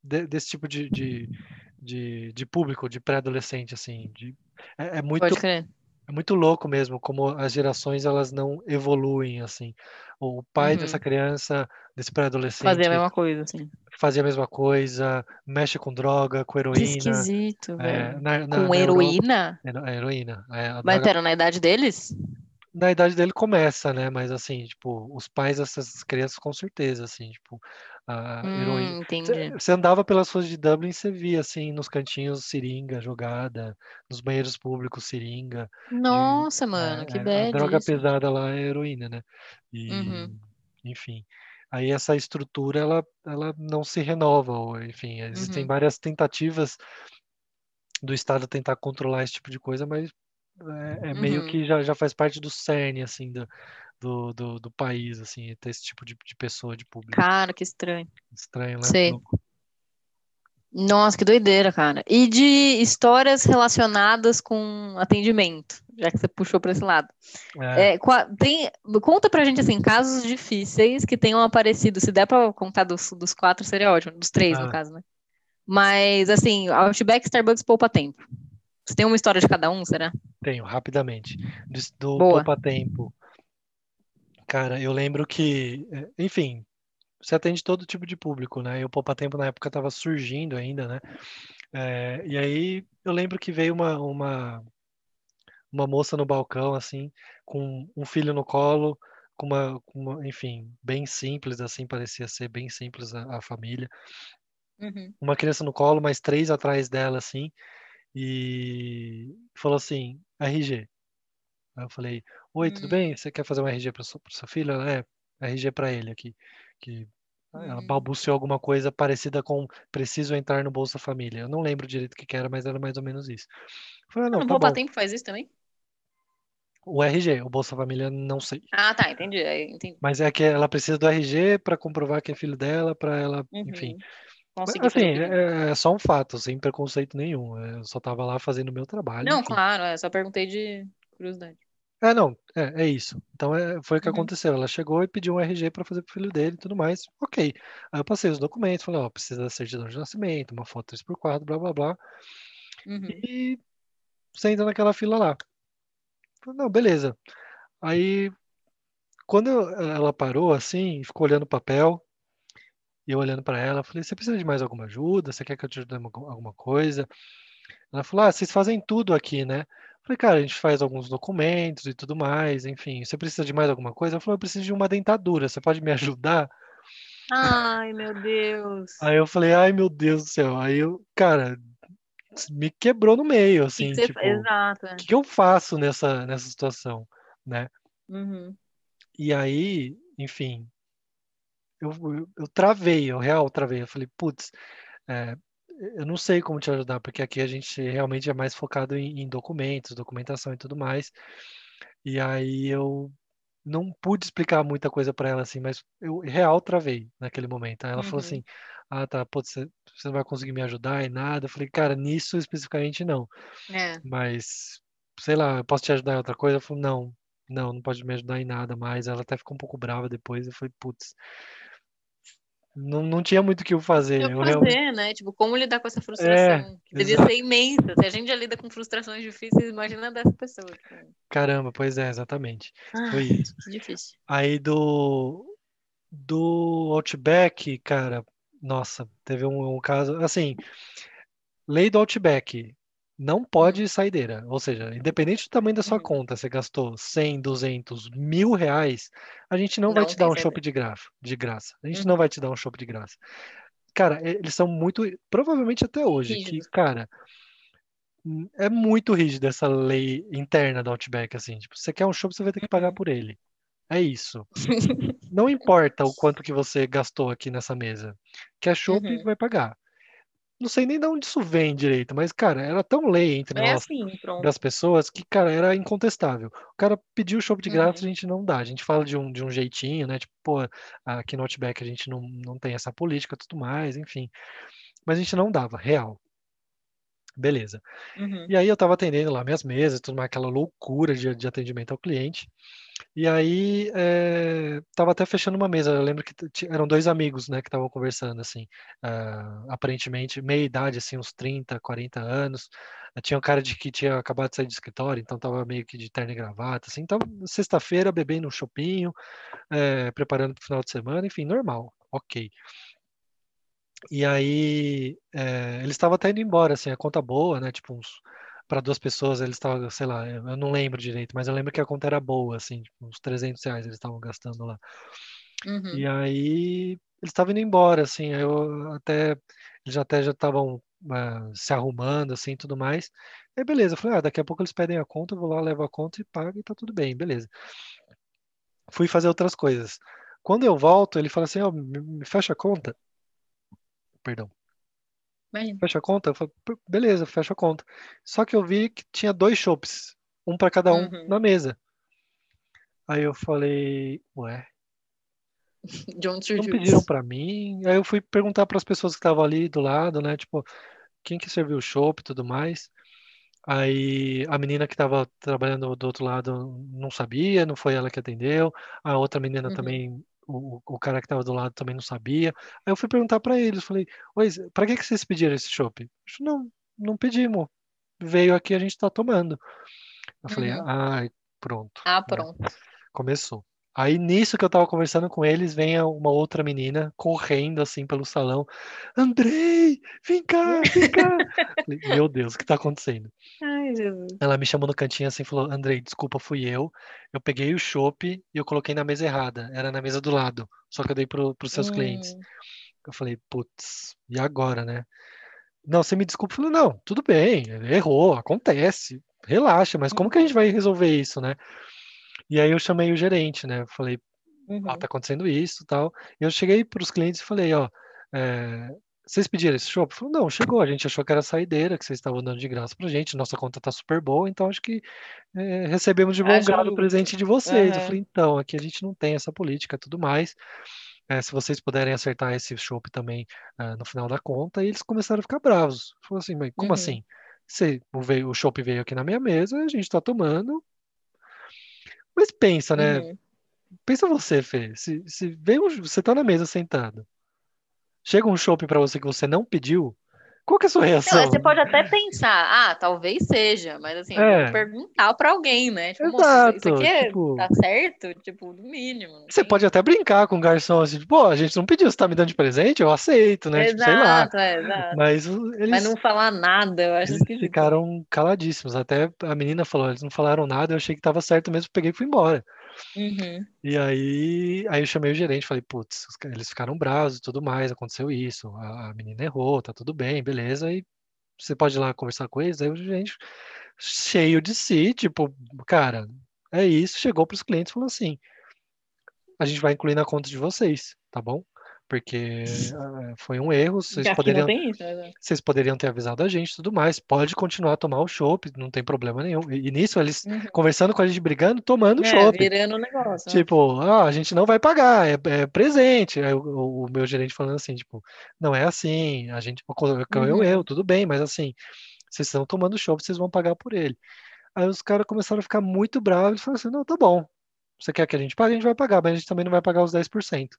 de- desse tipo de, de, de, de público, de pré-adolescente, assim. De, é, é muito, Pode crer. é muito louco mesmo como as gerações elas não evoluem, assim. O pai dessa Uhum. criança, desse Fazer a pré-adolescente, mesma coisa, assim. fazia a mesma coisa, mexe com droga, com Que heroína. esquisito, É, velho. na, na, Com na Europa, heroína? hero- a heroína. é, a Mas droga pera, na idade deles? Na idade dele começa, né? Mas assim, tipo, os pais dessas crianças com certeza, assim, tipo, a heroína. Hum, entendi. Você andava pelas ruas de Dublin, você via assim, nos cantinhos seringa jogada, nos banheiros públicos seringa. Nossa, mano, que é, é, a bad droga isso. pesada lá é heroína, né? E, Uhum, enfim, aí essa estrutura ela, ela não se renova, ou, enfim, existem uhum, várias tentativas do Estado tentar controlar esse tipo de coisa, mas é, é meio uhum. que já, já faz parte do cerne, assim, do, do, do, do país, assim, ter esse tipo de, de pessoa, de público. Cara, que estranho. Estranho, né? Sei. Louco. Nossa, que doideira, cara. E de histórias relacionadas com atendimento, já que você puxou para esse lado. É, É, tem, conta pra gente, assim, casos difíceis que tenham aparecido. Se der pra contar dos, dos quatro, seria ótimo. Dos três, no ah, caso, né? Mas, assim, Outback, Starbucks, poupa tempo. Você tem uma história de cada um, será? Tenho, rapidamente. Do, do Boa. Poupa Tempo. Cara, eu lembro que, é, enfim, você atende todo tipo de público, né? E o Poupa Tempo na época estava surgindo ainda, né? É, e aí eu lembro que veio uma, uma, uma moça no balcão, assim, com um filho no colo, com uma, com uma- enfim, bem simples, assim, parecia ser bem simples a, a família. Uhum. Uma criança no colo, mais três atrás dela, assim, e falou assim, RG. Aí eu falei, oi, tudo Hum. bem? Você quer fazer um RG para filho? Ela é, RG para ele aqui. Que ela Hum. balbuciou alguma coisa parecida com preciso entrar no Bolsa Família. Eu não lembro direito o que que era, mas era mais ou menos isso. Eu falei, ah, não, no tá Poupa bom. Tempo faz isso também? O RG, o Bolsa Família, não sei. Ah, tá, entendi. entendi. Mas é que ela precisa do RG para comprovar que é filho dela, para ela, enfim. Uhum. Mas, Consegui assim, é, é só um fato, sem preconceito nenhum. Eu só tava lá fazendo o meu trabalho, Não, enfim. claro, é, só perguntei de curiosidade. É, não, é, é isso. Então é, foi o que Uhum. aconteceu. Ela chegou e pediu um RG para fazer pro filho dele e tudo mais. Ok. Aí eu passei os documentos, falei, ó, precisa da certidão de nascimento, uma foto 3x4, blá blá blá. Uhum. E você entra naquela fila lá. Falei, não, beleza. Aí, quando ela parou assim, ficou olhando o papel, e eu olhando para ela, eu falei, você precisa de mais alguma ajuda? Você quer que eu te ajude em alguma coisa? Ela falou, ah, vocês fazem tudo aqui, né? Eu falei, cara, a gente faz alguns documentos e tudo mais, enfim. Você precisa de mais alguma coisa? Ela falou, eu preciso de uma dentadura, você pode me ajudar? Ai, meu Deus. Aí eu falei, ai meu Deus do céu. Aí eu, cara, me quebrou no meio, O que que assim, você tipo, o Exato. que que eu faço nessa, nessa situação, né? Uhum. E aí, enfim, eu, eu, eu travei, eu real travei. Eu falei, putz, é, eu não sei como te ajudar, porque aqui a gente realmente é mais focado em, em documentos, documentação e tudo mais. E aí eu não pude explicar muita coisa para ela assim, mas eu real travei naquele momento. Aí ela falou Uhum. assim: Ah, tá, pô, você, você não vai conseguir me ajudar em nada. Eu falei, cara, nisso especificamente não, É. mas sei lá, eu posso te ajudar em outra coisa? Ela falou, não, não, não pode me ajudar em nada mais. Ela até ficou um pouco brava depois. Eu falei, putz, não, não tinha muito o que fazer. Eu Eu realmente. fazer, né? Tipo, como lidar com essa É, frustração? Que devia exato. ser imensa. Se a gente já lida com frustrações difíceis, imagina dessa pessoa. tipo. Caramba, pois é, exatamente. Ai, Foi isso. difícil. Aí do, do Outback, cara, nossa, teve um, um caso, assim, lei do Outback, não pode saideira, ou seja, independente do tamanho da sua Uhum. conta, você gastou 100, 200, mil reais, a gente não vai Não te dar um chopp de graça, de graça, a gente Uhum. não vai te dar um chopp de graça. Cara, eles são muito, provavelmente até hoje, que, Rígidos. cara, hum, é muito rígida essa lei interna do Outback, assim, tipo, você quer um chopp, você vai ter que pagar Uhum. por ele. É isso. *laughs* Não importa o quanto que você gastou aqui nessa mesa. Quer chopp, Uhum. vai pagar. Não sei nem de onde isso vem direito, mas, cara, era tão lei entre É nós, assim, das pessoas, que, cara, era incontestável. O cara pediu chopp de graça, a Uhum. gente não dá. A gente fala de um, de um jeitinho, né? Tipo, pô, aqui no Outback a gente não, não tem essa política tudo mais, enfim. Mas a gente não dava, real. Beleza. Uhum. E aí eu tava atendendo lá minhas mesas, tudo mais, aquela loucura de, de atendimento ao cliente. E aí, eh, tava até fechando uma mesa. Eu lembro que eram dois amigos, né, que estavam conversando, assim, ah, aparentemente meia idade, assim, uns 30, 40 anos. Eh, Tinha um cara de que tinha acabado de sair do escritório, então tava meio que de terno e gravata, assim. Então, sexta-feira, bebendo um chopinho, eh, preparando pro final de semana, enfim, normal, ok. E aí, eles estavam até indo embora, assim, a conta boa, né, tipo, uns para duas pessoas eles estavam, sei lá, eu não lembro direito, mas eu lembro que a conta era boa, assim, tipo, uns 300 reais eles estavam gastando lá. Uhum. E aí eles estavam indo embora, assim, eu até, eles até já estavam ah, se arrumando, assim, tudo mais. Aí beleza, eu falei, ah, daqui a pouco eles pedem a conta, eu vou lá, levo a conta e pago e tá tudo bem, beleza. Fui fazer outras coisas. Quando eu volto, ele fala assim, ó, me, me fecha a conta. Perdão. Imagina. Fecha a conta? Eu falei, "P- beleza, fecha a conta. Só que eu vi que tinha dois chopps, um para cada um Uhum. na mesa. Aí eu falei, ué, De onde não surgiu pediram isso? para mim? Aí eu fui perguntar para as pessoas que estavam ali do lado, né, tipo, quem que serviu o chopp e tudo mais. Aí a menina que estava trabalhando do outro lado não sabia, não foi ela que atendeu. A outra menina Uhum. também, o, o cara que estava do lado também não sabia. Aí eu fui perguntar para eles, falei, oi, para que que vocês pediram esse chopp? Falei, Não, não pedimos. Veio aqui, a gente está tomando. Eu falei, Uhum. ai, pronto, Ah, né? pronto. Começou. Aí nisso que eu tava conversando com eles, vem uma outra menina correndo assim pelo salão. Andrei, vem cá, vem cá. *laughs* Falei, Meu Deus, o que tá acontecendo? Ai, Jesus. Ela me chamou no cantinho assim e falou: Andrei, desculpa, fui eu. Eu peguei o chopp e eu coloquei na mesa errada. Era na mesa do lado. Só que eu dei pro, pros seus clientes. Hum. Eu falei, putz, e agora, né? Não, você me desculpa. Eu falei, não, tudo bem, errou, acontece. relaxa, mas como que a gente vai resolver isso, né? E aí eu chamei o gerente, né? Eu falei, Uhum. ó, tá acontecendo isso, tal. E eu cheguei para os clientes e falei, ó, é, vocês pediram esse chopp? Falou, não, chegou. A gente achou que era saideira, que vocês estavam dando de graça pra gente. Nossa conta tá super boa, então acho que é, recebemos de bom Haja grado o presente de vocês. Eu Aham. falei, então, aqui a gente não tem essa política e tudo mais. É, se vocês puderem acertar esse chopp também ah, no final da conta, e eles começaram a ficar bravos. Falou assim, mas como Uhum. assim? Você, o, veio, o chopp veio aqui na minha mesa, a gente tá tomando. Mas pensa, né? Uhum. Pensa você, Fê. Se, se vem um, você tá na mesa sentado, chega um chopp pra você que você não pediu, qual que é a sua Não, reação? você pode até pensar, ah, talvez seja, mas assim, eu É. vou perguntar pra alguém, né? Tipo, moço, isso Exato, aqui é- tipo- tá certo? Tipo, no mínimo. Você tem- pode até brincar com o garçom assim, pô, a gente não pediu, você tá me dando de presente, eu aceito, né? Tipo, sei lá. Exato, é, exato. Mas eles, Mas não falar nada, eu acho eles esquisito. ficaram caladíssimos. Até a menina falou, eles não falaram nada, eu achei que tava certo mesmo, peguei e fui embora. Uhum. E aí, aí eu chamei o gerente, falei, putz, os eles ficaram bravos e tudo mais, aconteceu isso, a, a menina errou, tá tudo bem, beleza, e você pode ir lá conversar com eles, aí o gerente, cheio de si, tipo, cara, é isso, chegou pros clientes e falou assim, a gente vai incluir na conta de vocês, tá bom? Porque *laughs* ah, foi um erro, vocês Aqui poderiam, isso, né? vocês poderiam ter avisado a gente e tudo mais, pode continuar a tomar o chopp, não tem problema nenhum. E, e nisso, eles Uhum. conversando com a gente, brigando, tomando o É, chopp. virando negócio. né? Tipo, ah, a gente não vai pagar, é, é presente. Aí o, o- meu gerente falando assim, tipo, não é assim, a gente ocorreu Uhum. erro, tudo bem, mas assim, vocês estão tomando chopp, vocês vão pagar por ele. Aí os caras começaram a ficar muito bravos, eles falaram assim, não, tá bom, você quer que a gente pague, a gente vai pagar, mas a gente também não vai pagar os 10%.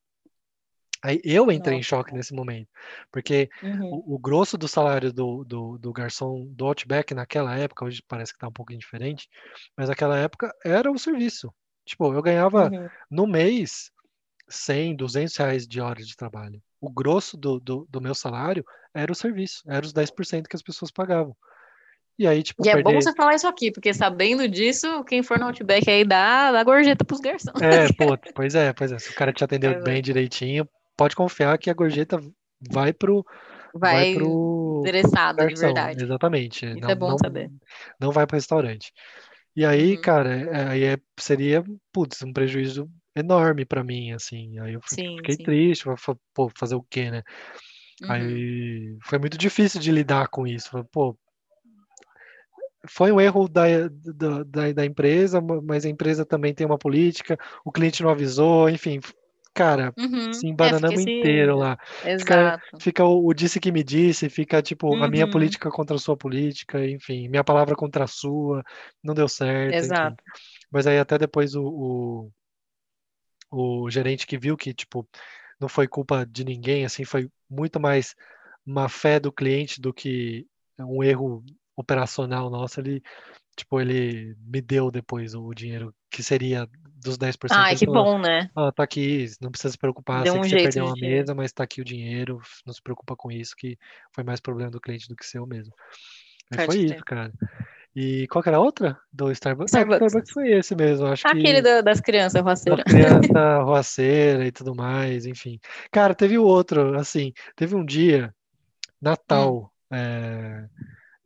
Aí eu entrei em Nossa, choque cara. nesse momento, porque Uhum. o, o grosso do salário do, do, do garçom do Outback naquela época, hoje parece que tá um pouquinho diferente, mas naquela época era o serviço. Tipo, eu ganhava Uhum. no mês 100, 200 reais de hora de trabalho. O grosso do, do, do meu salário era o serviço, era os 10% que as pessoas pagavam. E aí, tipo, E é perder... bom você falar isso aqui, porque sabendo disso, quem for no Outback aí dá, dá gorjeta pros garçons. É, pô, pois é, pois é. Se o cara te *laughs* atendeu Exato. bem direitinho, pode confiar que a gorjeta vai pro, vai Vai pro interessado de verdade. Exatamente. Isso Não, é bom não, saber. não vai pro restaurante. E aí, Uhum. cara, é- aí é- seria, putz, um prejuízo enorme pra mim, assim. Aí eu Sim, fiquei sim. triste, pô, fazer o quê, né? Uhum. Aí foi muito difícil de lidar com isso. Pô, foi um erro da, da, da, da empresa, ma- mas a empresa também tem uma política, o cliente não avisou, enfim, cara, Uhum. se É, embananamos fica esse- inteiro lá. Fica, Exato. fica o, o disse que me disse, fica tipo a minha Uhum. política contra a sua política, enfim, minha palavra contra a sua, não deu certo, enfim. Exato. Mas aí até depois o, o, o gerente que viu que, tipo, não foi culpa de ninguém, assim, foi muito mais má fé do cliente do que um erro operacional nosso, ele, tipo, ele me deu depois o dinheiro que seria dos 10%. Ai, que falou, bom, né? ah, tá aqui, não precisa se preocupar, Deu sei um que você perdeu de uma mesa, mas tá aqui o dinheiro, não se preocupa com isso, que foi mais problema do cliente do que seu mesmo. Pode foi isso, cara. E qual que era a outra? Do Starbucks? Ah, Starbucks. Starbucks foi esse mesmo, acho que Aquele da- das crianças da roaceiras. criança *laughs* roaceira e tudo mais, enfim. Cara, teve outro, assim, teve um dia, Natal, é,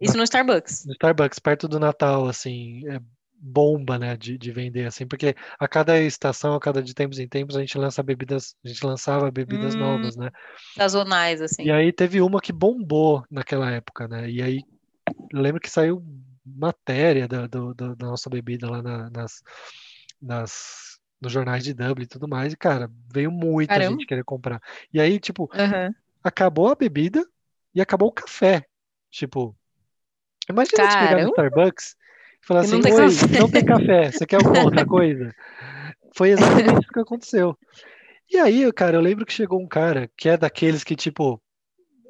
Isso no Starbucks. no Starbucks, perto do Natal, assim, é bomba, né, de, de vender, assim, porque a cada estação, a cada de tempos em tempos, a gente lança bebidas, a gente lançava bebidas Hum, novas, né? Sazonais, assim. E aí teve uma que bombou naquela época, né? E aí lembro que saiu matéria da, do- do- da nossa bebida lá na- nas, nas, nos jornais de Dublin e tudo mais, e cara, veio muita Caramba. gente querer comprar. E aí, tipo, Aham. acabou a bebida e acabou o café. Tipo, imagina você chegar no Caramba. Starbucks falar assim, não tem café." não tem café, você quer alguma outra coisa? Foi exatamente isso que aconteceu. E aí, cara, eu lembro que chegou um cara que é daqueles que, tipo,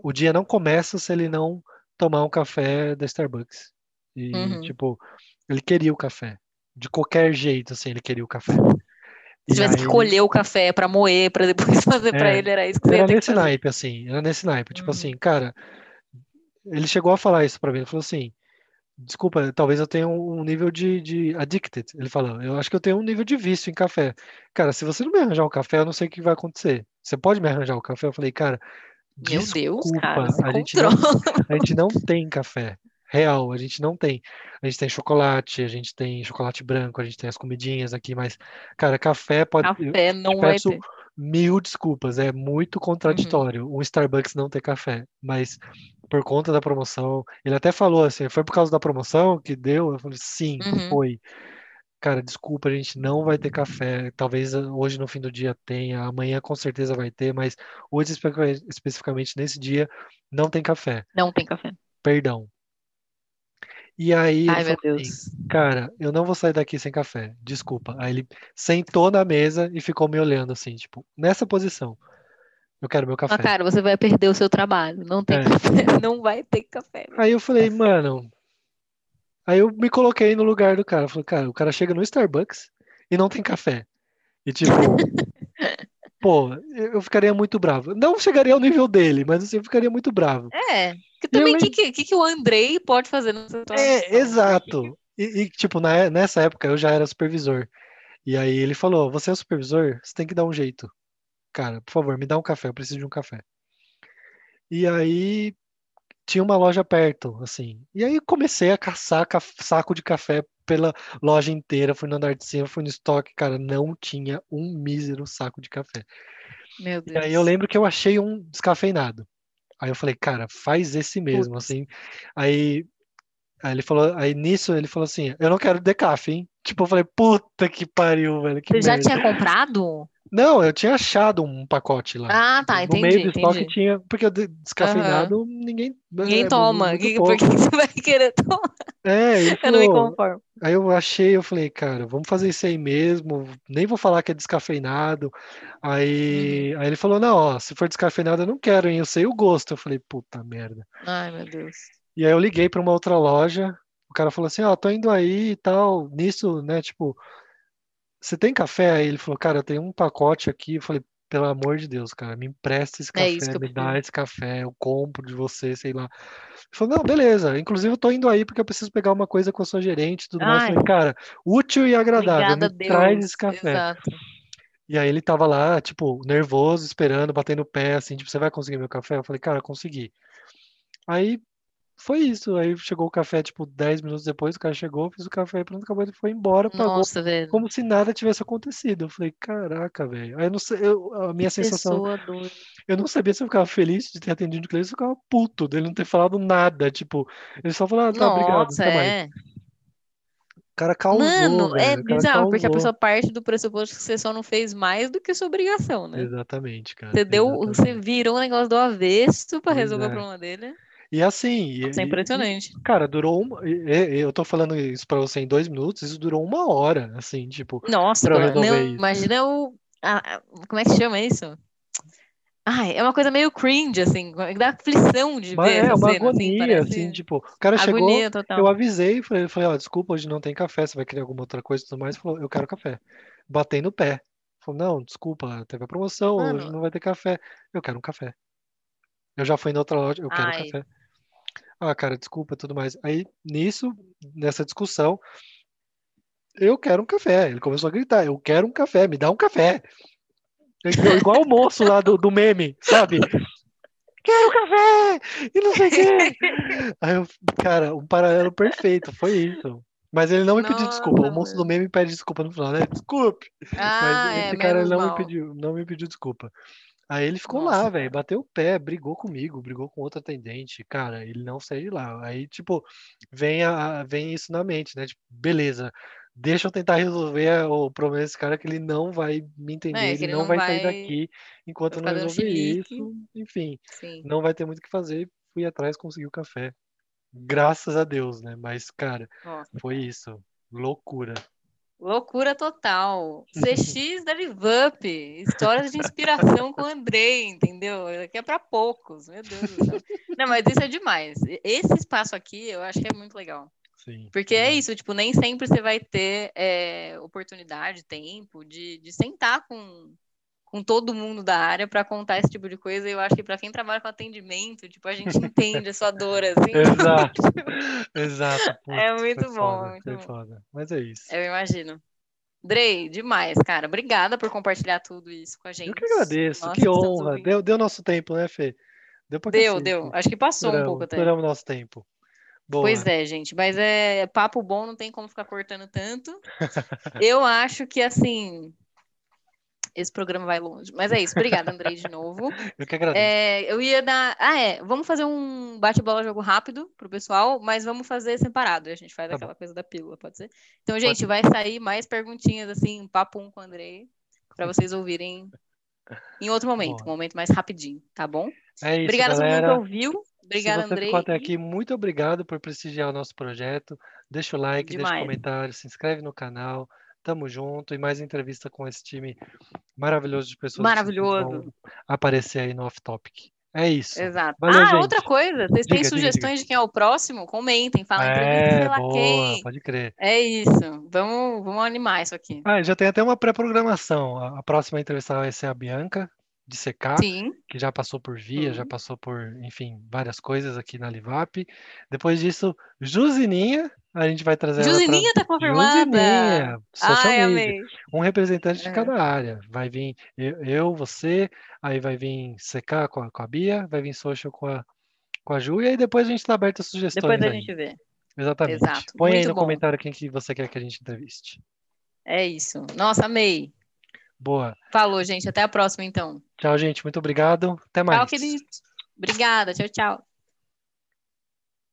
o dia não começa se ele não tomar um café da Starbucks. E, Uhum. tipo, ele queria o café. De qualquer jeito, assim, ele queria o café. Se tivesse que aí- colher o café pra moer, pra depois *laughs* fazer pra É, ele, era isso que você ia Era que nesse naipe, assim, era nesse naipe. Tipo Uhum. assim, cara, ele chegou a falar isso pra mim. Ele falou assim: desculpa, talvez eu tenha um nível de, de addicted. Ele falou: eu acho que eu tenho um nível de vício em café. Cara, se você não me arranjar um café, eu não sei o que vai acontecer. Você pode me arranjar o café? Eu falei, cara, Meu Deus, cara, a gente não, *laughs* a gente não tem café. real, a gente não tem. A gente tem chocolate, a gente tem chocolate branco, a gente tem as comidinhas aqui, mas, cara, café pode. Café não vai peço. Mil desculpas, é muito Uhum. contraditório um Starbucks não ter café, mas por conta da promoção, ele até falou assim, foi por causa da promoção que deu? Eu falei, sim, Uhum. foi. Cara, desculpa, a gente não vai ter café. Talvez ah, hoje no fim do dia tenha, amanhã com certeza vai ter, mas hoje espe- especificamente nesse dia não tem café. Não tem café. Perdão. E aí Ai, meu assim, Deus. cara, eu não vou sair daqui sem café. Desculpa. Aí ele sentou na mesa e ficou me olhando assim, tipo, nessa posição. Eu quero meu Mas, café. cara, você vai perder o seu trabalho. Não tem É. café. *laughs* Não vai ter café. Aí eu falei, mano. Aí eu me coloquei no lugar do cara. Falei, cara, o cara chega no Starbucks e não tem café. E tipo, *laughs* pô, eu eu ficaria muito bravo. Não chegaria ao nível dele, mas assim, eu ficaria muito bravo. É. Que também, o que, que, que que o Andrei pode fazer nessa situação? É, exato. E, e, tipo, na- nessa época eu já era supervisor. E aí ele falou: Você é supervisor? Você tem que dar um jeito. Cara, por favor, me dá um café, eu preciso de um café. E aí tinha uma loja perto, assim. E aí eu comecei a caçar ca- saco de café pela loja inteira. Fui no andar de cima, fui no estoque, cara, não tinha um mísero saco de café. Meu E aí eu Deus. lembro que eu achei um descafeinado. Aí eu falei, cara, faz esse mesmo, Putz. assim. Aí, aí ele falou, aí nisso ele falou assim, eu não quero decaf, hein? Tipo, eu falei, puta que pariu, velho, que Você já merda. tinha comprado? Não, eu tinha achado um pacote lá. Ah, tá, No meio entendi, do estoque entendi. tinha, porque descafeinado ninguém, Ninguém é toma. muito Que, pouco. por que que *laughs* você vai querer tomar? É, ele *laughs* Eu não me conformo. Aí eu achei, eu falei, cara, vamos fazer isso aí mesmo, nem vou falar que é descafeinado. Uhum. Aí, aí ele falou, não, ó, se for descafeinado eu não quero, hein, eu sei o gosto. Eu falei, puta merda. Ai, meu Deus. E aí eu liguei para uma outra loja, o cara falou assim, ó, tô indo aí e tal, nisso, né, tipo, você tem café? Aí ele falou, cara, eu tenho um pacote aqui. Eu falei, pelo amor de Deus, cara, me empresta esse É café, eu me dá esse café, eu compro de você, sei lá. Ele falou, não, beleza. Inclusive, eu tô indo aí porque eu preciso pegar uma coisa com a sua gerente e tudo mais. Eu Ai, falei, cara, útil e agradável, obrigada me a traz Deus. esse café. Exato. E aí ele tava lá, tipo, nervoso, esperando, batendo o pé, assim, tipo, você vai conseguir meu café? Eu falei, cara, consegui. Aí foi isso. Aí chegou o café, tipo, 10 minutos depois, o cara chegou, fez o café, pronto, acabou, ele foi embora, pagou Nossa, velho. como se nada tivesse acontecido. Eu falei, caraca, velho. Aí eu não sei, eu- a minha Que sensação, doida. eu não sabia se eu ficava feliz de ter atendido o cliente, se eu ficava puto dele não ter falado nada. Tipo, ele só falou, ah, tá, obrigado, Nossa, até mais. é. O cara causou, Mano, é velho. O bizarro, porque a pessoa parte do pressuposto que você só não fez mais do que sua obrigação, né? Exatamente, cara. Você deu, você Exatamente. virou o negócio do avesso pra Pois resolver o é. problema dele. E assim, Isso é e- e, impressionante. cara, durou uma. Eu tô falando isso pra você em dois minutos, isso durou uma hora, assim, tipo, Nossa, pra eu não, isso. imagina o. a- a- como é que chama isso? Ai, é uma coisa meio cringe, assim, dá aflição de Mas ver é uma cena, assim, agonia, assim, parece tipo, o cara chegou, agonia eu total. avisei, falei, falei, ó, desculpa, hoje não tem café, você vai querer alguma outra coisa e tudo mais? Falou, eu quero café. Batei no pé. Falou, não, desculpa, teve a promoção, hoje Mano, não vai ter café. Eu quero um café. Eu já fui na outra loja, eu quero ai, café. Ah, cara, desculpa, tudo mais. Aí, nisso, nessa discussão, eu quero um café. Ele começou a gritar, eu quero um café, me dá um café. Igual *laughs* igual o moço lá do, do meme, sabe? Quero café! E não sei o quê. Aí eu, cara, um paralelo perfeito, foi isso. Mas ele não me pediu desculpa. O nossa, moço do meme pede desculpa no final, né? Desculpe. Mas Ah, é, esse cara menos não me pediu, não me pediu desculpa. Aí ele ficou Nossa, lá, velho, bateu o pé, brigou comigo, brigou com outra atendente. Cara, ele não saiu de lá. Aí, tipo, vem, a, vem isso na mente, né? Tipo, beleza, deixa eu tentar resolver o problema desse cara que ele não vai me entender, É, ele ele não não vai sair vai, daqui enquanto eu não resolver isso. Enfim, Sim. não vai ter muito o que fazer. Fui atrás, consegui o café. Graças a Deus, né? Mas, cara, Nossa, foi isso. Loucura. Loucura total. CX da Livup. Histórias de inspiração com o Andrei, entendeu? Aqui é pra poucos, meu Deus do céu. Não, mas isso é demais. Esse espaço aqui eu acho que é muito legal. Sim, Porque é isso, tipo, nem sempre você vai ter é, oportunidade, tempo de, de sentar com, com todo mundo da área para contar esse tipo de coisa. E eu acho que para quem trabalha com atendimento, tipo, a gente *laughs* entende a sua dor, assim. Exato, *laughs* exato. É Putz, muito foi bom, foda, muito bom. Mas é isso. Eu imagino. Drey, demais, cara. Obrigada por compartilhar tudo isso com a Eu gente. que agradeço, Nós que honra. Deu, deu nosso tempo, né, Fê? Deu pra Deu, cacete. deu. Acho que passou um pouco até. estouramos nosso tempo. Boa. Pois é, gente, mas é papo bom, não tem como ficar cortando tanto. *laughs* Eu acho que assim, esse programa vai longe. Mas é isso. Obrigada, Andrei, de novo. *laughs* Eu que agradeço. É, eu ia dar. Ah, é. Vamos fazer um bate-bola jogo rápido pro pessoal, mas vamos fazer separado. A gente faz Tá aquela coisa da pílula, pode ser? Então, gente, Pode. vai sair mais perguntinhas assim, um papo um com o Andrei, para vocês ouvirem em outro momento, um momento mais rapidinho, tá bom? É isso, Obrigada a todo mundo que galera. ouviu. Obrigada, Se você Andrei. ficou até aqui, muito obrigado por prestigiar o nosso projeto. Deixa o like, deixa o Demais. comentário, se inscreve no canal. Tamo junto e mais entrevista com esse time maravilhoso de pessoas que Maravilhoso. vão aparecer aí no Off Topic. É isso. Exato. Valeu, ah, gente. outra coisa, vocês têm Diga, diga, sugestões de quem é o próximo? Comentem, falem entrevista, É, boa, quem. pode crer. É isso. Vamos, vamos animar isso aqui. Ah, já tem até uma pré-programação. A, a próxima entrevista vai ser a Bianca, de CK, Sim. que já passou por Via, já Uhum. passou por, enfim, várias coisas aqui na Livap. Depois disso, Jusininha, a gente vai trazer ela pra- Jusininha tá confirmada. Jusininha, social Ai, media. amei. um representante de É. cada área. Vai vir eu, eu, você, aí vai vir CK com a, com a Bia, vai vir social com a, com a Ju, e aí depois a gente está aberto a sugestões Depois a aí. gente vê. Exatamente. Exato, Põe aí muito no bom. comentário quem que você quer que a gente entreviste. É isso. Nossa, amei. Boa. Falou, gente. Até a próxima, então. Tchau, gente. Muito obrigado. Até mais. Tchau, querido. Obrigada. Tchau, tchau.